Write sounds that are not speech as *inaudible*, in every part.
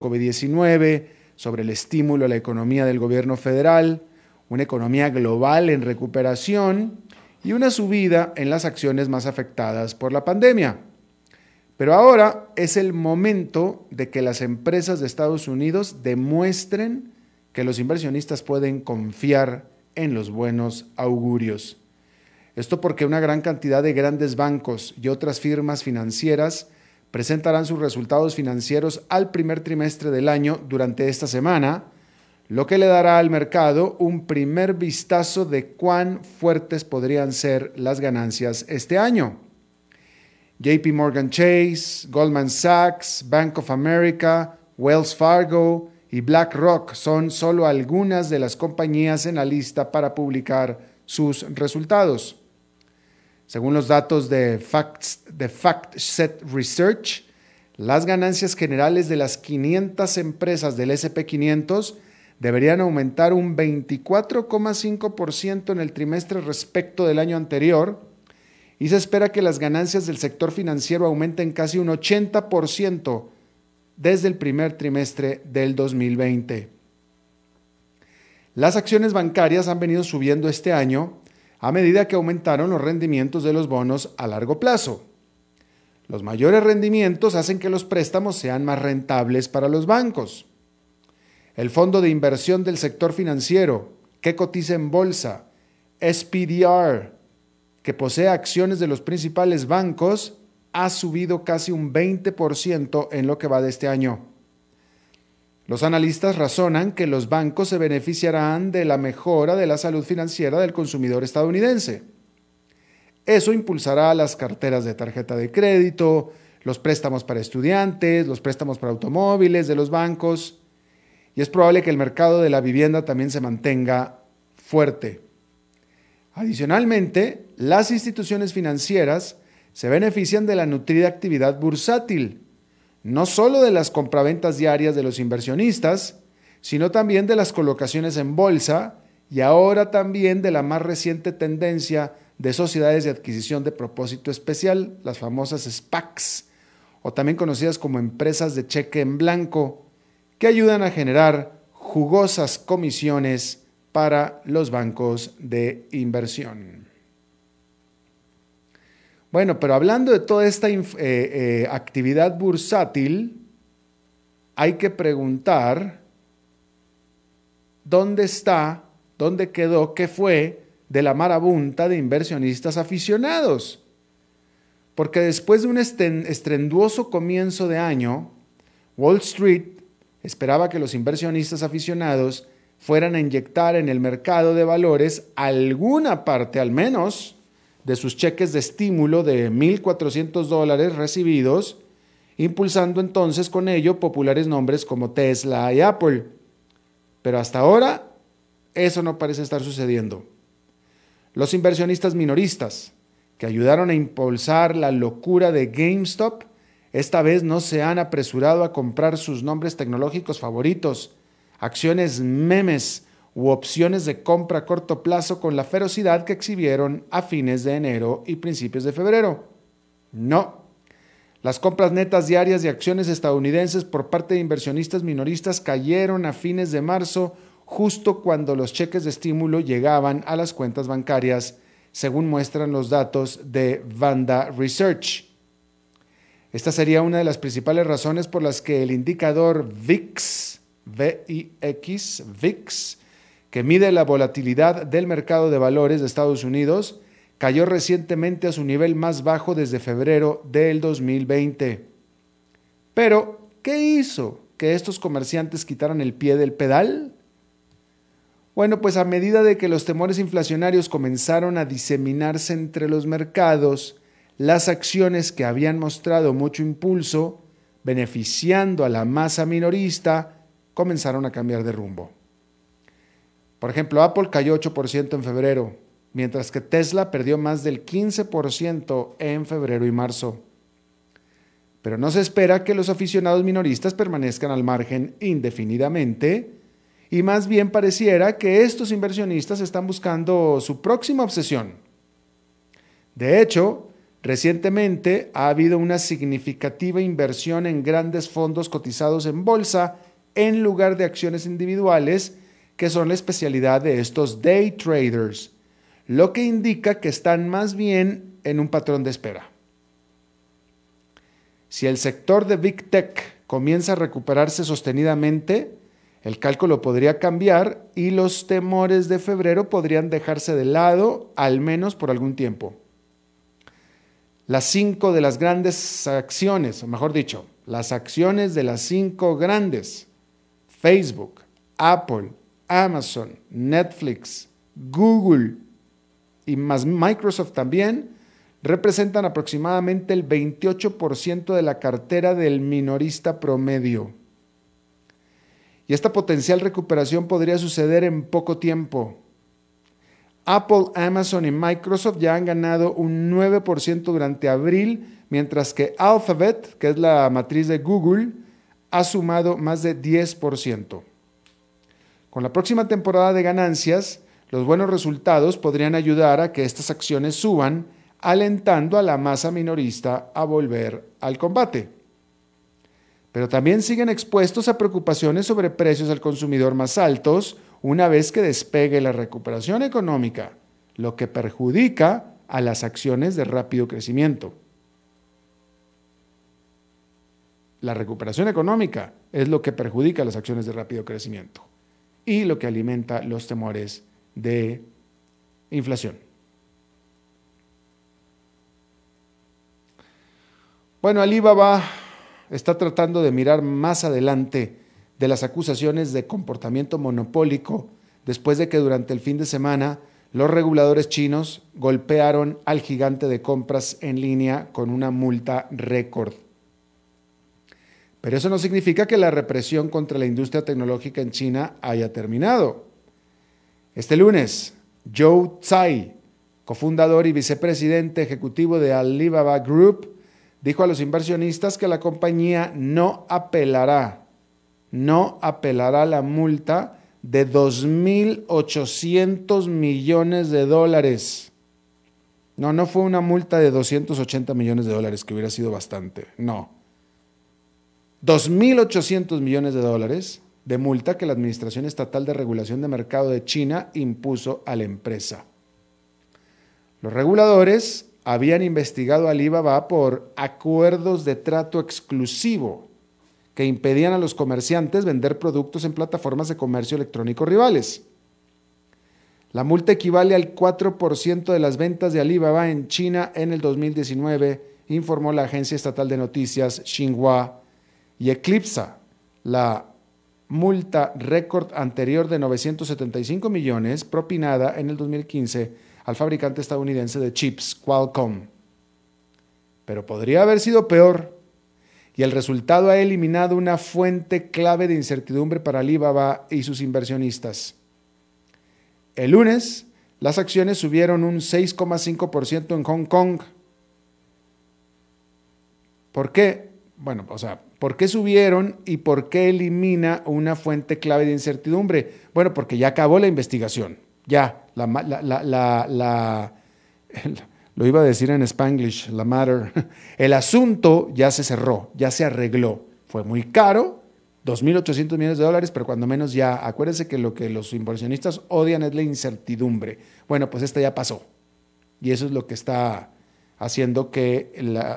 COVID-19, sobre el estímulo a la economía del gobierno federal, una economía global en recuperación y una subida en las acciones más afectadas por la pandemia. Pero ahora es el momento de que las empresas de Estados Unidos demuestren que los inversionistas pueden confiar en los buenos augurios. Esto porque una gran cantidad de grandes bancos y otras firmas financieras presentarán sus resultados financieros al primer trimestre del año durante esta semana, lo que le dará al mercado un primer vistazo de cuán fuertes podrían ser las ganancias este año. JP Morgan Chase, Goldman Sachs, Bank of America, Wells Fargo y BlackRock son solo algunas de las compañías en la lista para publicar sus resultados. Según los datos de, Facts, de FactSet Research, las ganancias generales de las 500 empresas del SP500 deberían aumentar un 24,5% en el trimestre respecto del año anterior y se espera que las ganancias del sector financiero aumenten casi un 80% desde el primer trimestre del 2020. Las acciones bancarias han venido subiendo este año a medida que aumentaron los rendimientos de los bonos a largo plazo. Los mayores rendimientos hacen que los préstamos sean más rentables para los bancos. El Fondo de Inversión del Sector Financiero, que cotiza en bolsa, SPDR, que posee acciones de los principales bancos, ha subido casi un 20% en lo que va de este año. Los analistas razonan que los bancos se beneficiarán de la mejora de la salud financiera del consumidor estadounidense. Eso impulsará las carteras de tarjeta de crédito, los préstamos para estudiantes, los préstamos para automóviles de los bancos, y es probable que el mercado de la vivienda también se mantenga fuerte. Adicionalmente, las instituciones financieras se benefician de la nutrida actividad bursátil no solo de las compraventas diarias de los inversionistas, sino también de las colocaciones en bolsa y ahora también de la más reciente tendencia de sociedades de adquisición de propósito especial, las famosas SPACs, o también conocidas como empresas de cheque en blanco, que ayudan a generar jugosas comisiones para los bancos de inversión. Bueno, pero hablando de toda esta eh, eh, actividad bursátil, hay que preguntar dónde está, dónde quedó, qué fue de la marabunta de inversionistas aficionados. Porque después de un estrenduoso comienzo de año, Wall Street esperaba que los inversionistas aficionados fueran a inyectar en el mercado de valores alguna parte al menos de sus cheques de estímulo de 1.400 dólares recibidos, impulsando entonces con ello populares nombres como Tesla y Apple. Pero hasta ahora eso no parece estar sucediendo. Los inversionistas minoristas, que ayudaron a impulsar la locura de GameStop, esta vez no se han apresurado a comprar sus nombres tecnológicos favoritos, acciones memes u opciones de compra a corto plazo con la ferocidad que exhibieron a fines de enero y principios de febrero. No. Las compras netas diarias de acciones estadounidenses por parte de inversionistas minoristas cayeron a fines de marzo, justo cuando los cheques de estímulo llegaban a las cuentas bancarias, según muestran los datos de Vanda Research. Esta sería una de las principales razones por las que el indicador VIX, VIX, VIX, que mide la volatilidad del mercado de valores de Estados Unidos, cayó recientemente a su nivel más bajo desde febrero del 2020. Pero, ¿qué hizo que estos comerciantes quitaran el pie del pedal? Bueno, pues a medida de que los temores inflacionarios comenzaron a diseminarse entre los mercados, las acciones que habían mostrado mucho impulso, beneficiando a la masa minorista, comenzaron a cambiar de rumbo. Por ejemplo, Apple cayó 8% en febrero, mientras que Tesla perdió más del 15% en febrero y marzo. Pero no se espera que los aficionados minoristas permanezcan al margen indefinidamente, y más bien pareciera que estos inversionistas están buscando su próxima obsesión. De hecho, Recientemente ha habido una significativa inversión en grandes fondos cotizados en bolsa en lugar de acciones individuales, que son la especialidad de estos day traders, lo que indica que están más bien en un patrón de espera. Si el sector de Big Tech comienza a recuperarse sostenidamente, el cálculo podría cambiar y los temores de febrero podrían dejarse de lado, al menos por algún tiempo. Las cinco de las grandes acciones, o mejor dicho, las acciones de las cinco grandes, Facebook, Apple, Amazon, Netflix, Google y más Microsoft también, representan aproximadamente el 28% de la cartera del minorista promedio. Y esta potencial recuperación podría suceder en poco tiempo. Apple, Amazon y Microsoft ya han ganado un 9% durante abril, mientras que Alphabet, que es la matriz de Google, ha sumado más de 10%. Con la próxima temporada de ganancias, los buenos resultados podrían ayudar a que estas acciones suban alentando a la masa minorista a volver al combate. Pero también siguen expuestos a preocupaciones sobre precios al consumidor más altos una vez que despegue la recuperación económica, lo que perjudica a las acciones de rápido crecimiento. La recuperación económica es lo que perjudica a las acciones de rápido crecimiento y lo que alimenta los temores de inflación. Bueno, Alibaba está tratando de mirar más adelante de las acusaciones de comportamiento monopólico después de que durante el fin de semana los reguladores chinos golpearon al gigante de compras en línea con una multa récord. Pero eso no significa que la represión contra la industria tecnológica en China haya terminado. Este lunes, Zhou Tsai, cofundador y vicepresidente ejecutivo de Alibaba Group, dijo a los inversionistas que la compañía no apelará, no apelará la multa de 2.800 millones de dólares. No, no fue una multa de 280 millones de dólares, que hubiera sido bastante. No. 2.800 millones de dólares de multa que la Administración Estatal de Regulación de Mercado de China impuso a la empresa. Los reguladores habían investigado a Alibaba por acuerdos de trato exclusivo que impedían a los comerciantes vender productos en plataformas de comercio electrónico rivales. La multa equivale al 4% de las ventas de Alibaba en China en el 2019, informó la agencia estatal de noticias Xinhua, y eclipsa la multa récord anterior de 975 millones propinada en el 2015 al fabricante estadounidense de chips, Qualcomm. Pero podría haber sido peor, y el resultado ha eliminado una fuente clave de incertidumbre para Alibaba y sus inversionistas. El lunes, las acciones subieron un 6,5% en Hong Kong. ¿Por qué? Bueno, o sea, ¿por qué subieron y por qué elimina una fuente clave de incertidumbre? Bueno, porque ya acabó la investigación. Ya, la, la, *laughs* lo iba a decir en spanglish, la matter. *laughs* El asunto ya se cerró, ya se arregló. Fue muy caro, 2.800 millones de dólares, pero cuando menos ya, acuérdense que lo que los inversionistas odian es la incertidumbre. Bueno, pues esta ya pasó. Y eso es lo que está haciendo que,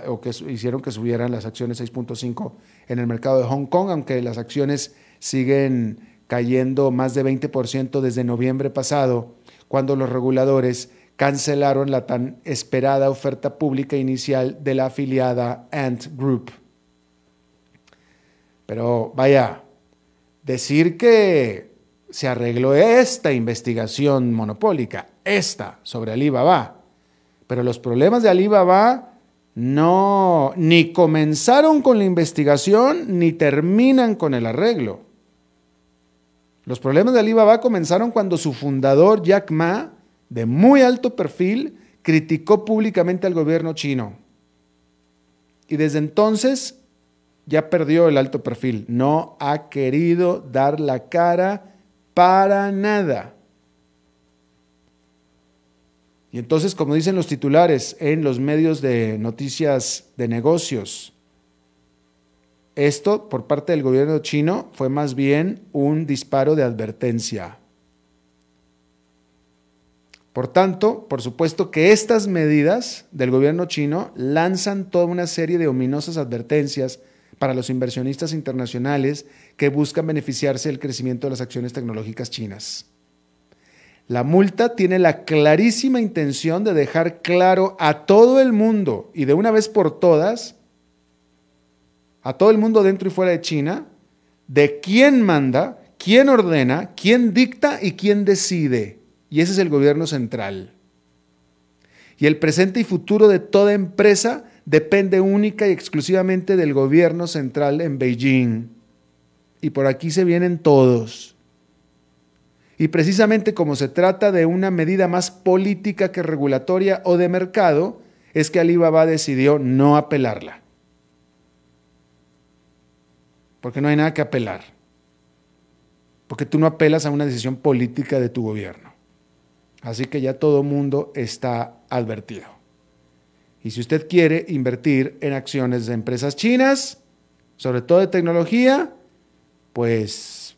o que hicieron que subieran las acciones 6.5 en el mercado de Hong Kong, aunque las acciones siguen cayendo más de 20% desde noviembre pasado, cuando los reguladores cancelaron la tan esperada oferta pública inicial de la afiliada Ant Group. Pero vaya, decir que se arregló esta investigación monopólica, esta sobre Alibaba, pero los problemas de Alibaba no ni comenzaron con la investigación ni terminan con el arreglo. Los problemas de Alibaba comenzaron cuando su fundador Jack Ma, de muy alto perfil, criticó públicamente al gobierno chino. Y desde entonces ya perdió el alto perfil. No ha querido dar la cara para nada. Y entonces, como dicen los titulares en los medios de noticias de negocios, esto por parte del gobierno chino fue más bien un disparo de advertencia. Por tanto, por supuesto que estas medidas del gobierno chino lanzan toda una serie de ominosas advertencias para los inversionistas internacionales que buscan beneficiarse del crecimiento de las acciones tecnológicas chinas. La multa tiene la clarísima intención de dejar claro a todo el mundo y de una vez por todas, a todo el mundo dentro y fuera de China, de quién manda, quién ordena, quién dicta y quién decide. Y ese es el gobierno central. Y el presente y futuro de toda empresa depende única y exclusivamente del gobierno central en Beijing. Y por aquí se vienen todos. Y precisamente como se trata de una medida más política que regulatoria o de mercado, es que Alibaba decidió no apelarla. Porque no hay nada que apelar. Porque tú no apelas a una decisión política de tu gobierno. Así que ya todo mundo está advertido. Y si usted quiere invertir en acciones de empresas chinas, sobre todo de tecnología, pues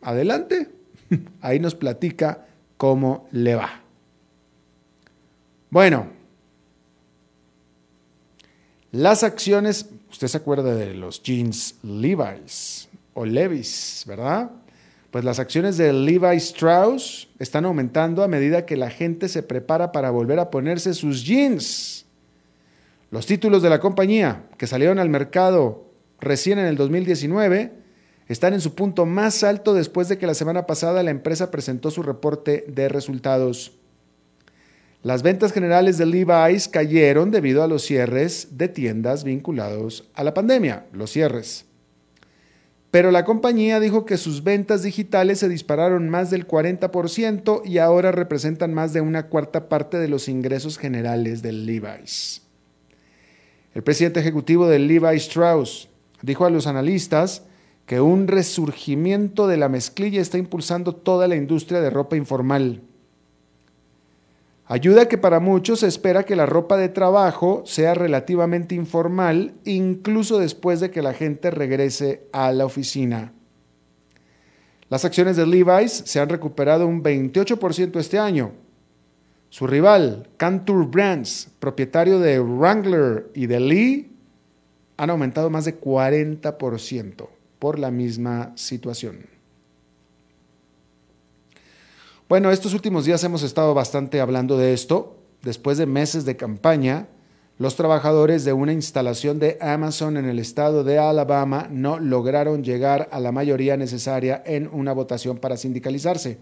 adelante. *laughs* Ahí nos platica cómo le va. Bueno, las acciones, usted se acuerda de los jeans Levi's o Levi's, ¿verdad? Pues las acciones de Levi Strauss están aumentando a medida que la gente se prepara para volver a ponerse sus jeans. Los títulos de la compañía que salieron al mercado recién en el 2019 están en su punto más alto después de que la semana pasada la empresa presentó su reporte de resultados. Las ventas generales de Levi's cayeron debido a los cierres de tiendas vinculados a la pandemia, los cierres. Pero la compañía dijo que sus ventas digitales se dispararon más del 40% y ahora representan más de una cuarta parte de los ingresos generales de Levi's. El presidente ejecutivo de Levi Strauss dijo a los analistas que un resurgimiento de la mezclilla está impulsando toda la industria de ropa informal. Ayuda que para muchos se espera que la ropa de trabajo sea relativamente informal, incluso después de que la gente regrese a la oficina. Las acciones de Levi's se han recuperado un 28% este año, su rival, Cantur Brands, propietario de Wrangler y de Lee, han aumentado más de 40% por la misma situación. Bueno, estos últimos días hemos estado bastante hablando de esto. Después de meses de campaña, los trabajadores de una instalación de Amazon en el estado de Alabama no lograron llegar a la mayoría necesaria en una votación para sindicalizarse.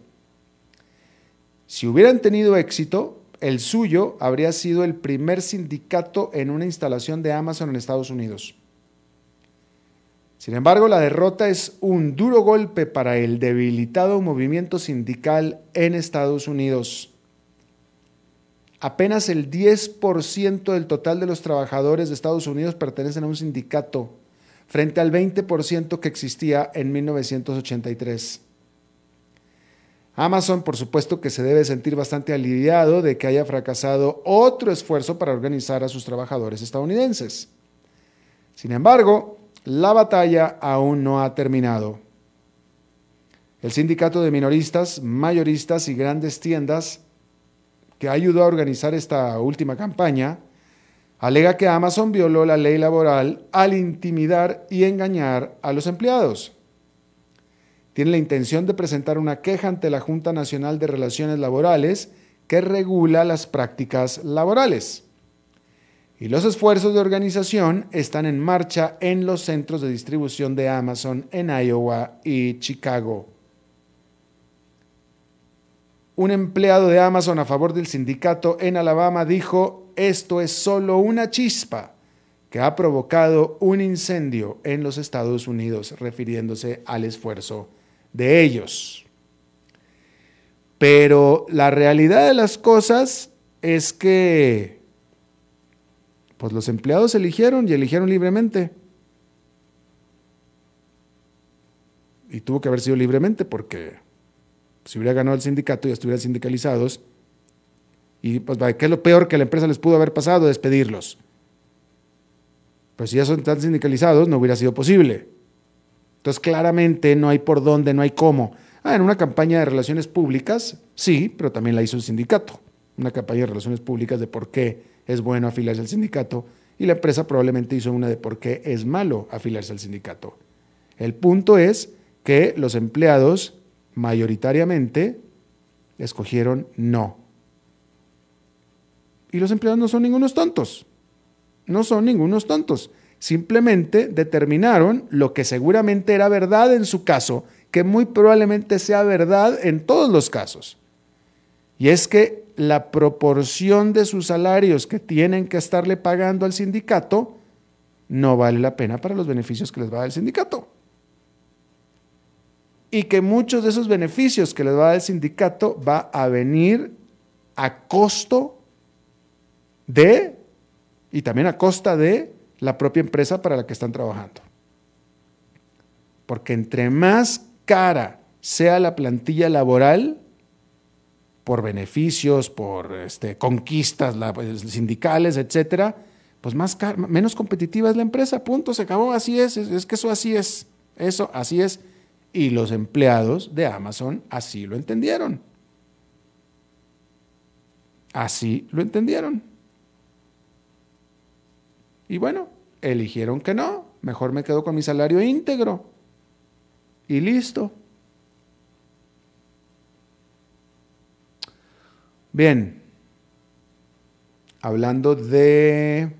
Si hubieran tenido éxito, el suyo habría sido el primer sindicato en una instalación de Amazon en Estados Unidos. Sin embargo, la derrota es un duro golpe para el debilitado movimiento sindical en Estados Unidos. Apenas el 10% del total de los trabajadores de Estados Unidos pertenecen a un sindicato, frente al 20% que existía en 1983. Amazon, por supuesto, que se debe sentir bastante aliviado de que haya fracasado otro esfuerzo para organizar a sus trabajadores estadounidenses. Sin embargo, la batalla aún no ha terminado. El sindicato de minoristas, mayoristas y grandes tiendas que ayudó a organizar esta última campaña, alega que Amazon violó la ley laboral al intimidar y engañar a los empleados tiene la intención de presentar una queja ante la Junta Nacional de Relaciones Laborales que regula las prácticas laborales. Y los esfuerzos de organización están en marcha en los centros de distribución de Amazon en Iowa y Chicago. Un empleado de Amazon a favor del sindicato en Alabama dijo, esto es solo una chispa que ha provocado un incendio en los Estados Unidos, refiriéndose al esfuerzo de ellos. Pero la realidad de las cosas es que pues los empleados eligieron y eligieron libremente. Y tuvo que haber sido libremente porque si hubiera ganado el sindicato y estuvieran sindicalizados Y pues, ¿qué es lo peor que la empresa les pudo haber pasado? Despedirlos. Pues si ya son tan sindicalizados, no hubiera sido posible. Entonces, claramente no hay por dónde, no hay cómo. Ah, en una campaña de relaciones públicas, sí, pero también la hizo el sindicato. Una campaña de relaciones públicas de por qué es bueno afiliarse al sindicato y la empresa probablemente hizo una de por qué es malo afiliarse al sindicato. El punto es que los empleados mayoritariamente escogieron no. Y los empleados no son ningunos tontos. No son ningunos tontos. Simplemente determinaron lo que seguramente era verdad en su caso, que muy probablemente sea verdad en todos los casos. Y es que la proporción de sus salarios que tienen que estarle pagando al sindicato no vale la pena para los beneficios que les va a dar el sindicato y que muchos de esos beneficios que les va a dar el sindicato va a venir a costo de, y también a costa de, la propia empresa para la que están trabajando. Porque entre más cara sea la plantilla laboral, por beneficios, por este, conquistas pues, sindicales, etcétera, pues más menos competitiva es la empresa, punto, se acabó, así es, es que eso así es, eso así es. Y los empleados de Amazon así lo entendieron. Así lo entendieron. Y bueno, eligieron que no. Mejor me quedo con mi salario íntegro. Y listo. Bien. Hablando de...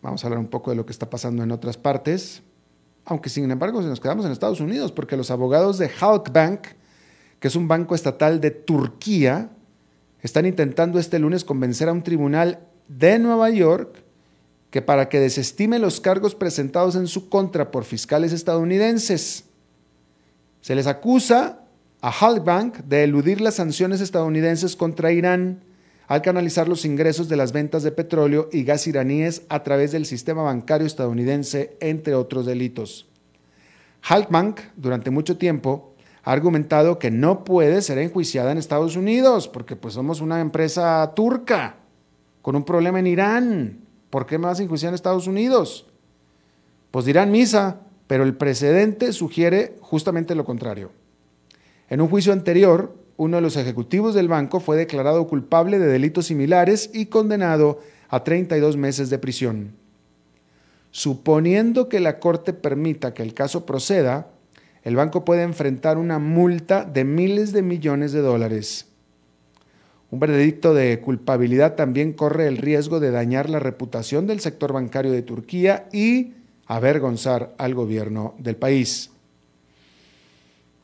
Vamos a hablar un poco de lo que está pasando en otras partes aunque sin embargo nos quedamos en Estados Unidos, porque los abogados de Halkbank, que es un banco estatal de Turquía, están intentando este lunes convencer a un tribunal de Nueva York que para que desestime los cargos presentados en su contra por fiscales estadounidenses. Se les acusa a Halkbank de eludir las sanciones estadounidenses contra Irán al canalizar los ingresos de las ventas de petróleo y gas iraníes a través del sistema bancario estadounidense, entre otros delitos. Halkbank, durante mucho tiempo, ha argumentado que no puede ser enjuiciada en Estados Unidos, porque pues somos una empresa turca, con un problema en Irán. ¿Por qué me vas a enjuiciar en Estados Unidos? Pues dirán misa, pero el precedente sugiere justamente lo contrario. En un juicio anterior, uno de los ejecutivos del banco fue declarado culpable de delitos similares y condenado a 32 meses de prisión. Suponiendo que la Corte permita que el caso proceda, el banco puede enfrentar una multa de miles de millones de dólares. Un veredicto de culpabilidad también corre el riesgo de dañar la reputación del sector bancario de Turquía y avergonzar al gobierno del país.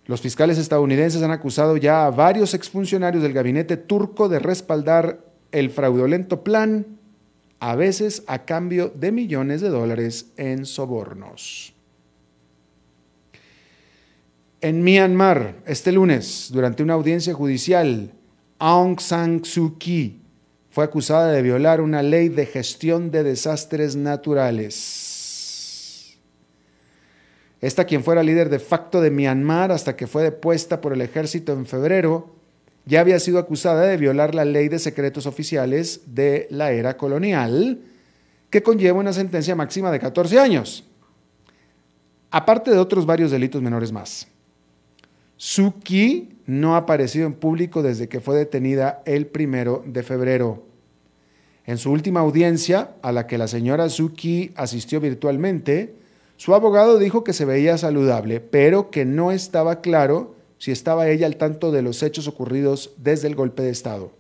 Los fiscales estadounidenses han acusado ya a varios exfuncionarios del gabinete turco de respaldar el fraudulento plan, a veces a cambio de millones de dólares en sobornos. En Myanmar, este lunes, durante una audiencia judicial, Aung San Suu Kyi fue acusada de violar una ley de gestión de desastres naturales. Esta, quien fuera líder de facto de Myanmar hasta que fue depuesta por el ejército en febrero, ya había sido acusada de violar la ley de secretos oficiales de la era colonial, que conlleva una sentencia máxima de 14 años, aparte de otros varios delitos menores más. Suki no ha aparecido en público desde que fue detenida el primero de febrero. En su última audiencia, a la que la señora Suki asistió virtualmente, su abogado dijo que se veía saludable, pero que no estaba claro si estaba ella al tanto de los hechos ocurridos desde el golpe de Estado.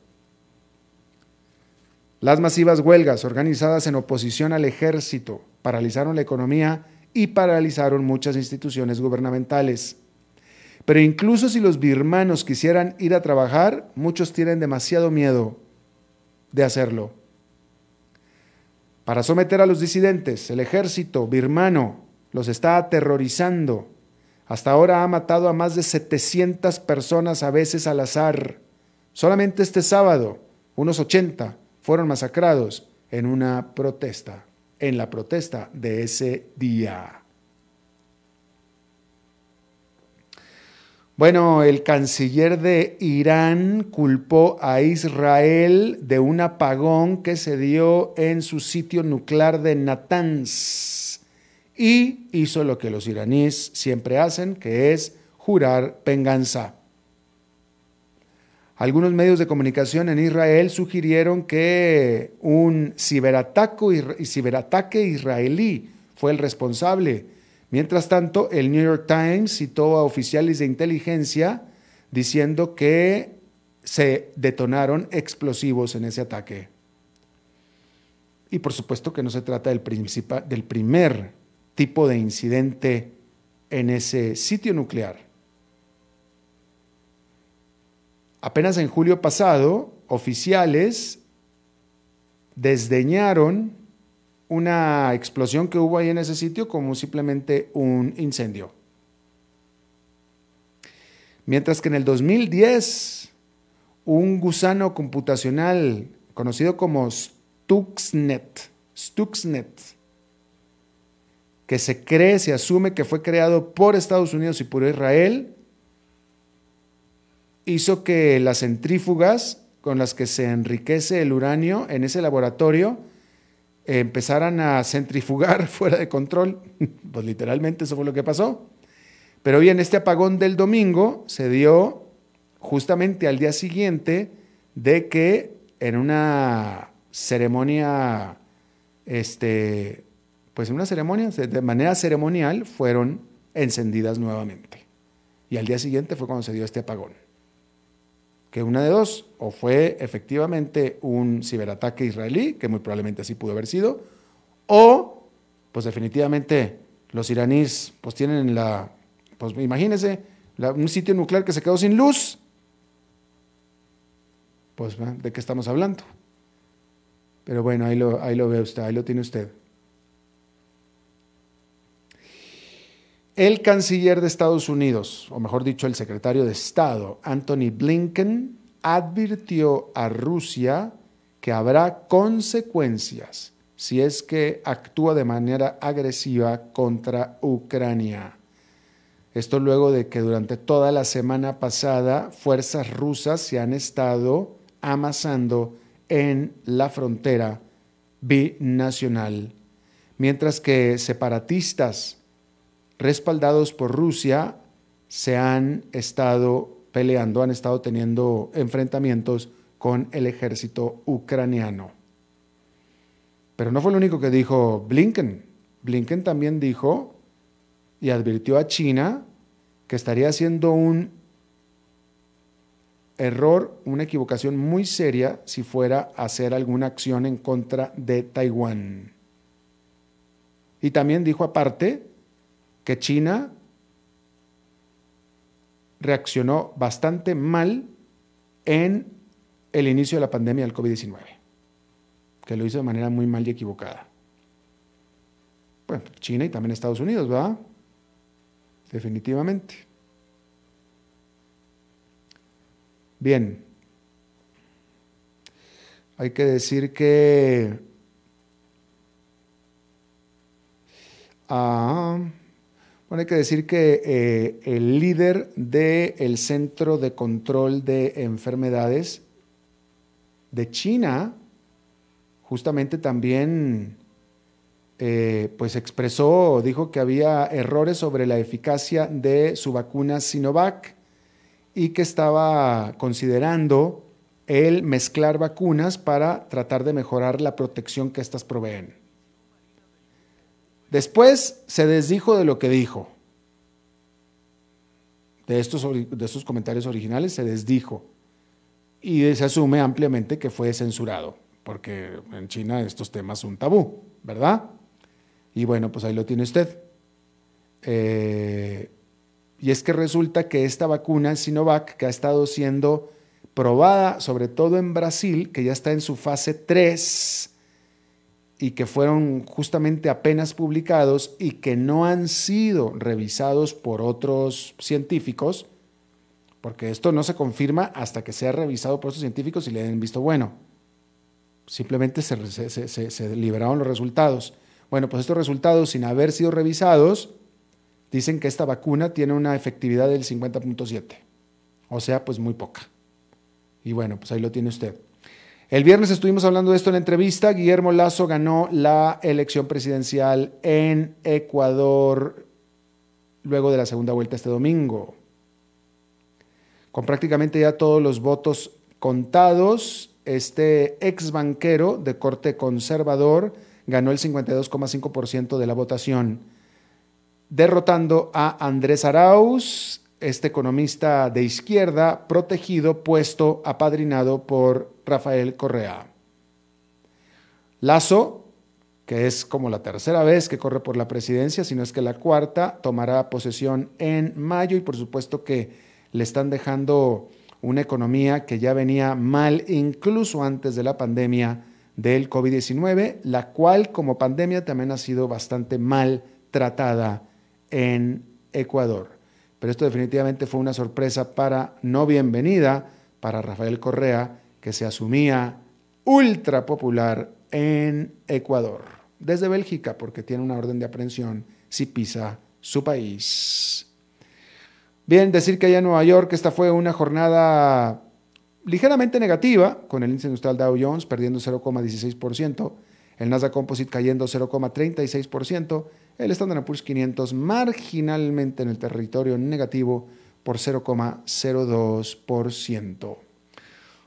Las masivas huelgas organizadas en oposición al ejército paralizaron la economía y paralizaron muchas instituciones gubernamentales. Pero incluso si los birmanos quisieran ir a trabajar, muchos tienen demasiado miedo de hacerlo. Para someter a los disidentes, el ejército birmano los está aterrorizando. Hasta ahora ha matado a más de 700 personas a veces al azar. Solamente este sábado, unos 80 fueron masacrados en una protesta, en la protesta de ese día. Bueno, el canciller de Irán culpó a Israel de un apagón que se dio en su sitio nuclear de Natanz y hizo lo que los iraníes siempre hacen, que es jurar venganza. Algunos medios de comunicación en Israel sugirieron que un ciberataque, israelí fue el responsable Mientras tanto, el New York Times citó a oficiales de inteligencia diciendo que se detonaron explosivos en ese ataque. Y por supuesto que no se trata del, del primer tipo de incidente en ese sitio nuclear. Apenas en julio pasado, oficiales desdeñaron una explosión que hubo ahí en ese sitio como simplemente un incendio. Mientras que en el 2010, un gusano computacional conocido como Stuxnet, Stuxnet, que se cree, se asume que fue creado por Estados Unidos y por Israel, hizo que las centrífugas con las que se enriquece el uranio en ese laboratorio empezaran a centrifugar *laughs* fuera de control. *laughs* Pues literalmente eso fue lo que pasó. Pero bien, este apagón del domingo se dio justamente al día siguiente de que en una ceremonia, este, pues en una ceremonia, de manera ceremonial, fueron encendidas nuevamente. Y al día siguiente fue cuando se dio este apagón que una de dos, o fue efectivamente un ciberataque israelí, que muy probablemente así pudo haber sido, o pues definitivamente los iraníes pues tienen la, pues imagínense, un sitio nuclear que se quedó sin luz, pues ¿de qué estamos hablando? Pero bueno, ahí lo, ahí lo ve usted, ahí lo tiene usted. El canciller de Estados Unidos, o mejor dicho, el secretario de Estado, Anthony Blinken, advirtió a Rusia que habrá consecuencias si es que actúa de manera agresiva contra Ucrania. Esto luego de que durante toda la semana pasada fuerzas rusas se han estado amasando en la frontera binacional, mientras que separatistas respaldados por Rusia, se han estado peleando, han estado teniendo enfrentamientos con el ejército ucraniano. Pero no fue lo único que dijo Blinken. Blinken también dijo y advirtió a China que estaría haciendo un error, una equivocación muy seria si fuera a hacer alguna acción en contra de Taiwán. Y también dijo aparte que China reaccionó bastante mal en el inicio de la pandemia del COVID-19, que lo hizo de manera muy mal y equivocada. Bueno, China y también Estados Unidos, ¿verdad? Definitivamente. Bien. Hay que decir que... Ah, bueno, hay que decir que eh, el líder del Centro de Control de Enfermedades de China justamente también eh, pues expresó, dijo que había errores sobre la eficacia de su vacuna Sinovac y que estaba considerando el mezclar vacunas para tratar de mejorar la protección que éstas proveen. Después se desdijo de lo que dijo. De estos, de estos comentarios originales se desdijo. Y se asume ampliamente que fue censurado, porque en China estos temas son tabú, ¿verdad? Y bueno, pues ahí lo tiene usted. Eh, y es que resulta que esta vacuna Sinovac, que ha estado siendo probada sobre todo en Brasil, que ya está en su fase 3, y que fueron justamente apenas publicados y que no han sido revisados por otros científicos, porque esto no se confirma hasta que sea revisado por estos científicos y le den visto bueno. Simplemente se, liberaron los resultados. Bueno, pues estos resultados, sin haber sido revisados, dicen que esta vacuna tiene una efectividad del 50.7, o sea, pues muy poca. Y bueno, pues ahí lo tiene usted. El viernes estuvimos hablando de esto en la entrevista. Guillermo Lazo ganó la elección presidencial en Ecuador luego de la segunda vuelta este domingo. Con prácticamente ya todos los votos contados, este ex banquero de corte conservador ganó el 52,5% de la votación, derrotando a Andrés Arauz, este economista de izquierda, protegido, puesto, apadrinado por Rafael Correa. Lazo, que es como la tercera vez que corre por la presidencia, sino es que la cuarta, tomará posesión en mayo y por supuesto que le están dejando una economía que ya venía mal incluso antes de la pandemia del COVID-19, la cual como pandemia también ha sido bastante mal tratada en Ecuador. Pero esto definitivamente fue una sorpresa para no bienvenida para Rafael Correa, que se asumía ultra popular en Ecuador, desde Bélgica, porque tiene una orden de aprehensión si pisa su país. Bien, decir que allá en Nueva York esta fue una jornada ligeramente negativa, con el índice industrial Dow Jones perdiendo 0,16%, el Nasdaq Composite cayendo 0,36%, el Standard Poor's 500 marginalmente en el territorio negativo por 0,02%.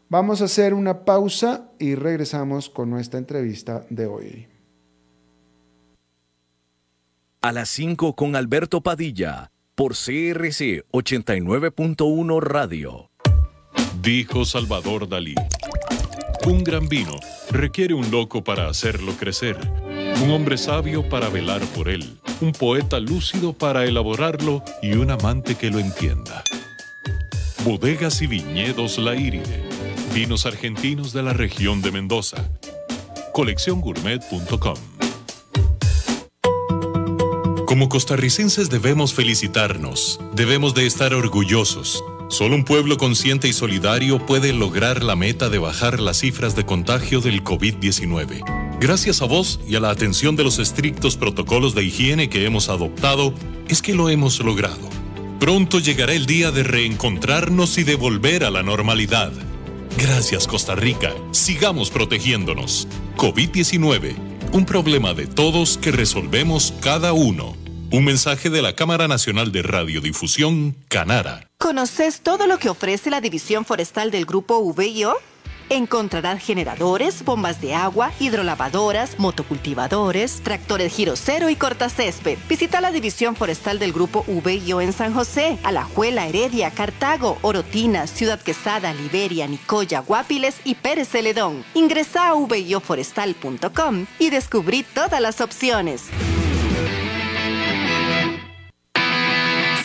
Vamos a hacer una pausa y regresamos con nuestra entrevista de hoy. A las 5 con Alberto Padilla por CRC 89.1 Radio. Dijo Salvador Dalí. Un gran vino requiere un loco para hacerlo crecer, un hombre sabio para velar por él, un poeta lúcido para elaborarlo y un amante que lo entienda. Bodegas y viñedos La Iride. Vinos argentinos de la región de Mendoza. Colecciongourmet.com como costarricenses debemos felicitarnos, debemos de estar orgullosos. Solo un pueblo consciente y solidario puede lograr la meta de bajar las cifras de contagio del COVID-19. Gracias a vos y a la atención de los estrictos protocolos de higiene que hemos adoptado, es que lo hemos logrado. Pronto llegará el día de reencontrarnos y de volver a la normalidad. Gracias Costa Rica, sigamos protegiéndonos. COVID-19 un problema de todos que resolvemos cada uno. Un mensaje de la Cámara Nacional de Radiodifusión, Canara. ¿Conoces todo lo que ofrece la División Forestal del Grupo VIO? Encontrarás generadores, bombas de agua, hidrolavadoras, motocultivadores, tractores giro cero y cortacésped. Visita la división forestal del grupo VIO en San José, Alajuela, Heredia, Cartago, Orotina, Ciudad Quesada, Liberia, Nicoya, Guapiles y Pérez Celedón. Ingresa a vioforestal.com y descubrí todas las opciones.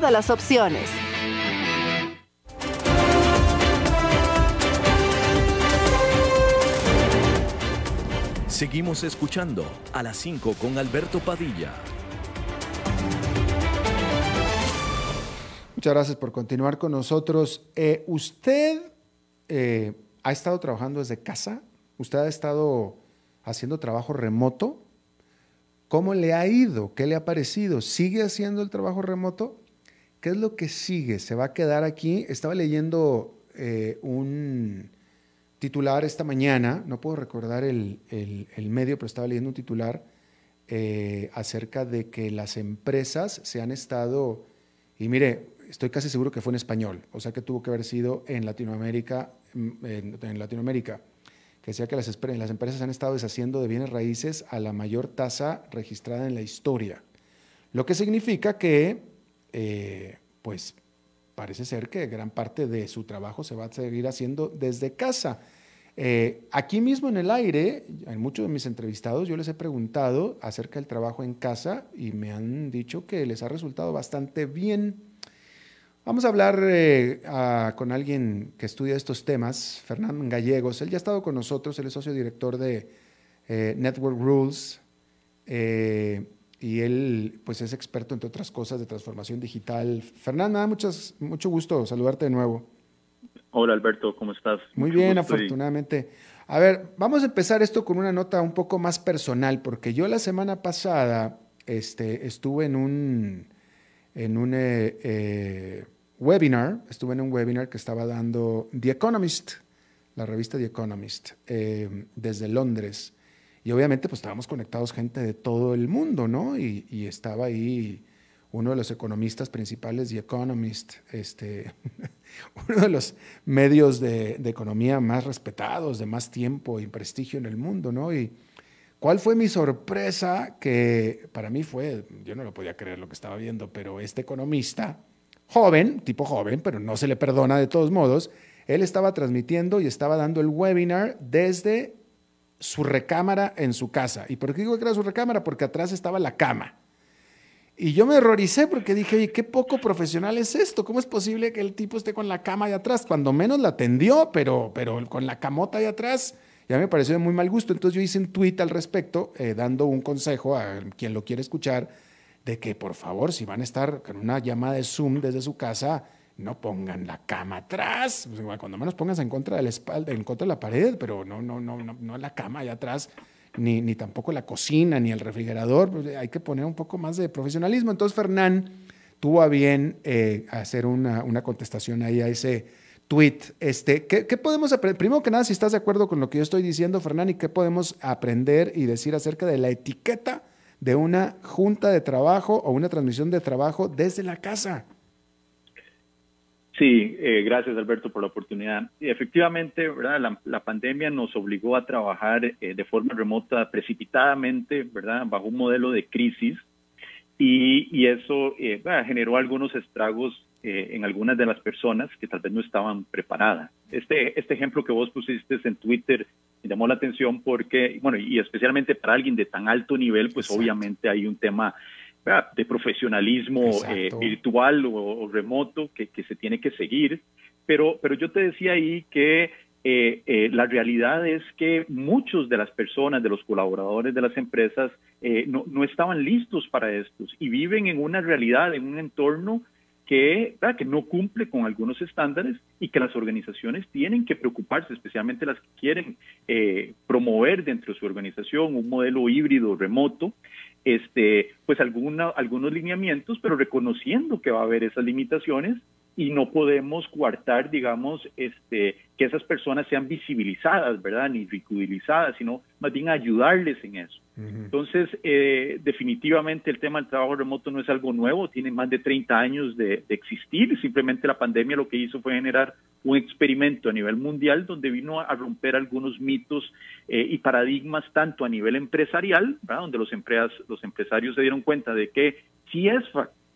todas las opciones. Seguimos escuchando a las 5 con Alberto Padilla. Muchas gracias por continuar con nosotros. Eh, ¿Usted eh, ha estado trabajando desde casa? ¿Usted ha estado haciendo trabajo remoto? ¿Cómo le ha ido? ¿Qué le ha parecido? ¿Sigue haciendo el trabajo remoto? ¿Qué es lo que sigue? ¿Se va a quedar aquí? Estaba leyendo eh, un titular esta mañana, no puedo recordar el, medio, pero estaba leyendo un titular eh, acerca de que las empresas se han estado, y mire, estoy casi seguro que fue en español, o sea que tuvo que haber sido en Latinoamérica, mm, en, Latinoamérica, que decía que las, las empresas han estado deshaciendo de bienes raíces a la mayor tasa registrada en la historia, lo que significa que eh, pues parece ser que gran parte de su trabajo se va a seguir haciendo desde casa. Eh, aquí mismo en el aire, en muchos de mis entrevistados, yo les he preguntado acerca del trabajo en casa y me han dicho que les ha resultado bastante bien. Vamos a hablar eh, con alguien que estudia estos temas, Fernando Gallegos. Él ya ha estado con nosotros, él es socio director de Network Rules y él pues es experto entre otras cosas de transformación digital. Fernando, me da mucho gusto saludarte de nuevo. Hola Alberto, ¿cómo estás? Muy bien, afortunadamente. A ver, vamos a empezar esto con una nota un poco más personal, porque yo la semana pasada este, estuve en un, en un eh, eh, webinar, estuve en un webinar que estaba dando The Economist, la revista The Economist, eh, desde Londres. Y obviamente pues estábamos conectados gente de todo el mundo, ¿no? Y, estaba ahí uno de los economistas principales, The Economist, este, *laughs* uno de los medios de, economía más respetados, de más tiempo y prestigio en el mundo, ¿no? Y cuál fue mi sorpresa, que para mí fue, yo no lo podía creer lo que estaba viendo, pero este economista, joven, tipo joven, pero no se le perdona de todos modos, él estaba transmitiendo y estaba dando el webinar desde su recámara en su casa. ¿Y por qué digo que era su recámara? Porque atrás estaba la cama. Y yo me horroricé porque dije, oye, qué poco profesional es esto. ¿Cómo es posible que el tipo esté con la cama ahí atrás? Cuando menos la atendió, pero, pero con la camota ahí atrás, ya me pareció de muy mal gusto. Entonces yo hice un tweet al respecto, eh, dando un consejo a quien lo quiere escuchar, de que por favor, si van a estar con una llamada de Zoom desde su casa, no pongan la cama atrás. Cuando menos pongas en contra de la espalda, en contra de la pared, pero no, no, no, no, no la cama allá atrás ni, ni tampoco la cocina, ni el refrigerador. Pues, hay que poner un poco más de profesionalismo. Entonces, Fernán tuvo a bien eh, hacer una, una, contestación ahí a ese tweet. Este, ¿qué, ¿Qué podemos aprender? Primero que nada, si estás de acuerdo con lo que yo estoy diciendo, Fernán, ¿y qué podemos aprender y decir acerca de la etiqueta de una junta de trabajo o una transmisión de trabajo desde la casa? Sí, eh, gracias Alberto por la oportunidad. efectivamente, ¿verdad? La, pandemia nos obligó a trabajar eh, de forma remota precipitadamente, ¿verdad? Bajo un modelo de crisis y, eso eh, generó algunos estragos en algunas de las personas que tal vez no estaban preparadas. Este, este ejemplo que vos pusiste en Twitter me llamó la atención porque, bueno, y especialmente para alguien de tan alto nivel, pues obviamente hay un tema de profesionalismo eh, virtual o, remoto que, se tiene que seguir. Pero, pero yo te decía ahí que eh, eh, la realidad es que muchos de las personas, de los colaboradores de las empresas, no, no, estaban listos para estos y viven en una realidad, en un entorno que, que no cumple con algunos estándares y que las organizaciones tienen que preocuparse, especialmente las que quieren promover dentro de su organización un modelo híbrido remoto este, pues alguna, algunos lineamientos, pero reconociendo que va a haber esas limitaciones y no podemos coartar, digamos, este, que esas personas sean visibilizadas, ¿verdad? Ni ridiculizadas, sino más bien ayudarles en eso. Entonces, eh, definitivamente el tema del trabajo remoto no es algo nuevo, tiene más de 30 años de, existir, simplemente la pandemia lo que hizo fue generar un experimento a nivel mundial donde vino a romper algunos mitos eh, y paradigmas tanto a nivel empresarial, ¿verdad? donde los, los empresarios se dieron cuenta de que si es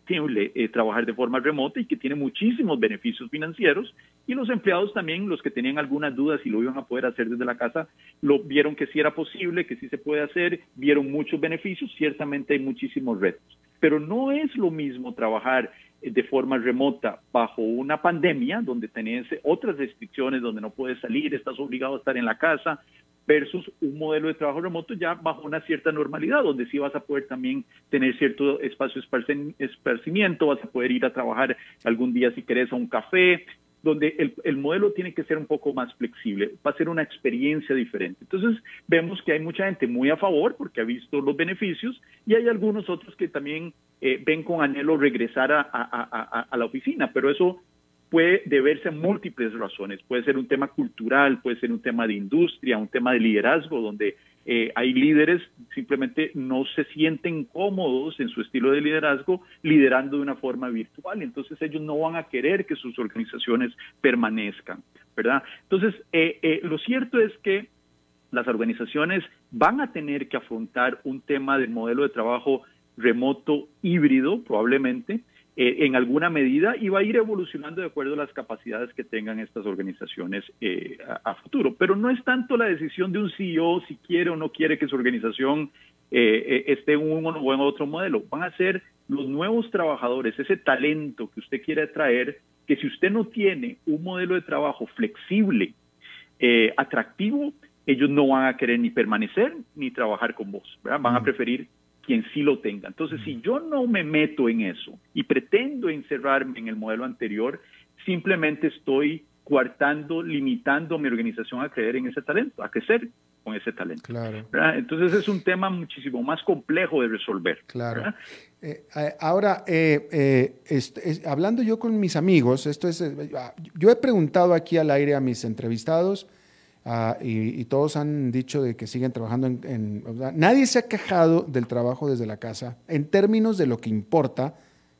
eh, trabajar de forma remota y que tiene muchísimos beneficios financieros. Y los empleados también, los que tenían algunas dudas y lo iban a poder hacer desde la casa, lo vieron que sí era posible, que sí se puede hacer, vieron muchos beneficios, ciertamente hay muchísimos retos, pero no es lo mismo trabajar eh, de forma remota bajo una pandemia donde tenés otras restricciones, donde no puedes salir, estás obligado a estar en la casa, versus un modelo de trabajo remoto ya bajo una cierta normalidad, donde sí vas a poder también tener cierto espacio de esparcimiento, vas a poder ir a trabajar algún día si querés a un café, donde el, el, modelo tiene que ser un poco más flexible, va a ser una experiencia diferente. Entonces, vemos que hay mucha gente muy a favor porque ha visto los beneficios y hay algunos otros que también eh, ven con anhelo regresar a, la oficina, pero eso puede deberse a múltiples razones. Puede ser un tema cultural, puede ser un tema de industria, un tema de liderazgo, donde eh, hay líderes simplemente no se sienten cómodos en su estilo de liderazgo liderando de una forma virtual. Entonces ellos no van a querer que sus organizaciones permanezcan, ¿verdad? Entonces, eh, eh, lo cierto es que las organizaciones van a tener que afrontar un tema del modelo de trabajo remoto híbrido, probablemente, eh, en alguna medida y va a ir evolucionando de acuerdo a las capacidades que tengan estas organizaciones eh, a, futuro. Pero no es tanto la decisión de un CEO si quiere o no quiere que su organización eh, esté en uno o en otro modelo. Van a ser los nuevos trabajadores, ese talento que usted quiere atraer, que si usted no tiene un modelo de trabajo flexible, atractivo, ellos no van a querer ni permanecer ni trabajar con vos. Van a preferir quien sí lo tenga. Entonces, si yo no me meto en eso y pretendo encerrarme en el modelo anterior, simplemente estoy coartando, limitando a mi organización a creer en ese talento, a crecer con ese talento. Claro. Entonces es un tema muchísimo más complejo de resolver. Claro. Eh, eh, ahora, eh, hablando yo con mis amigos, esto es, yo he preguntado aquí al aire a mis entrevistados, Ah, y, todos han dicho de que siguen trabajando en... nadie se ha quejado del trabajo desde la casa en términos de lo que importa,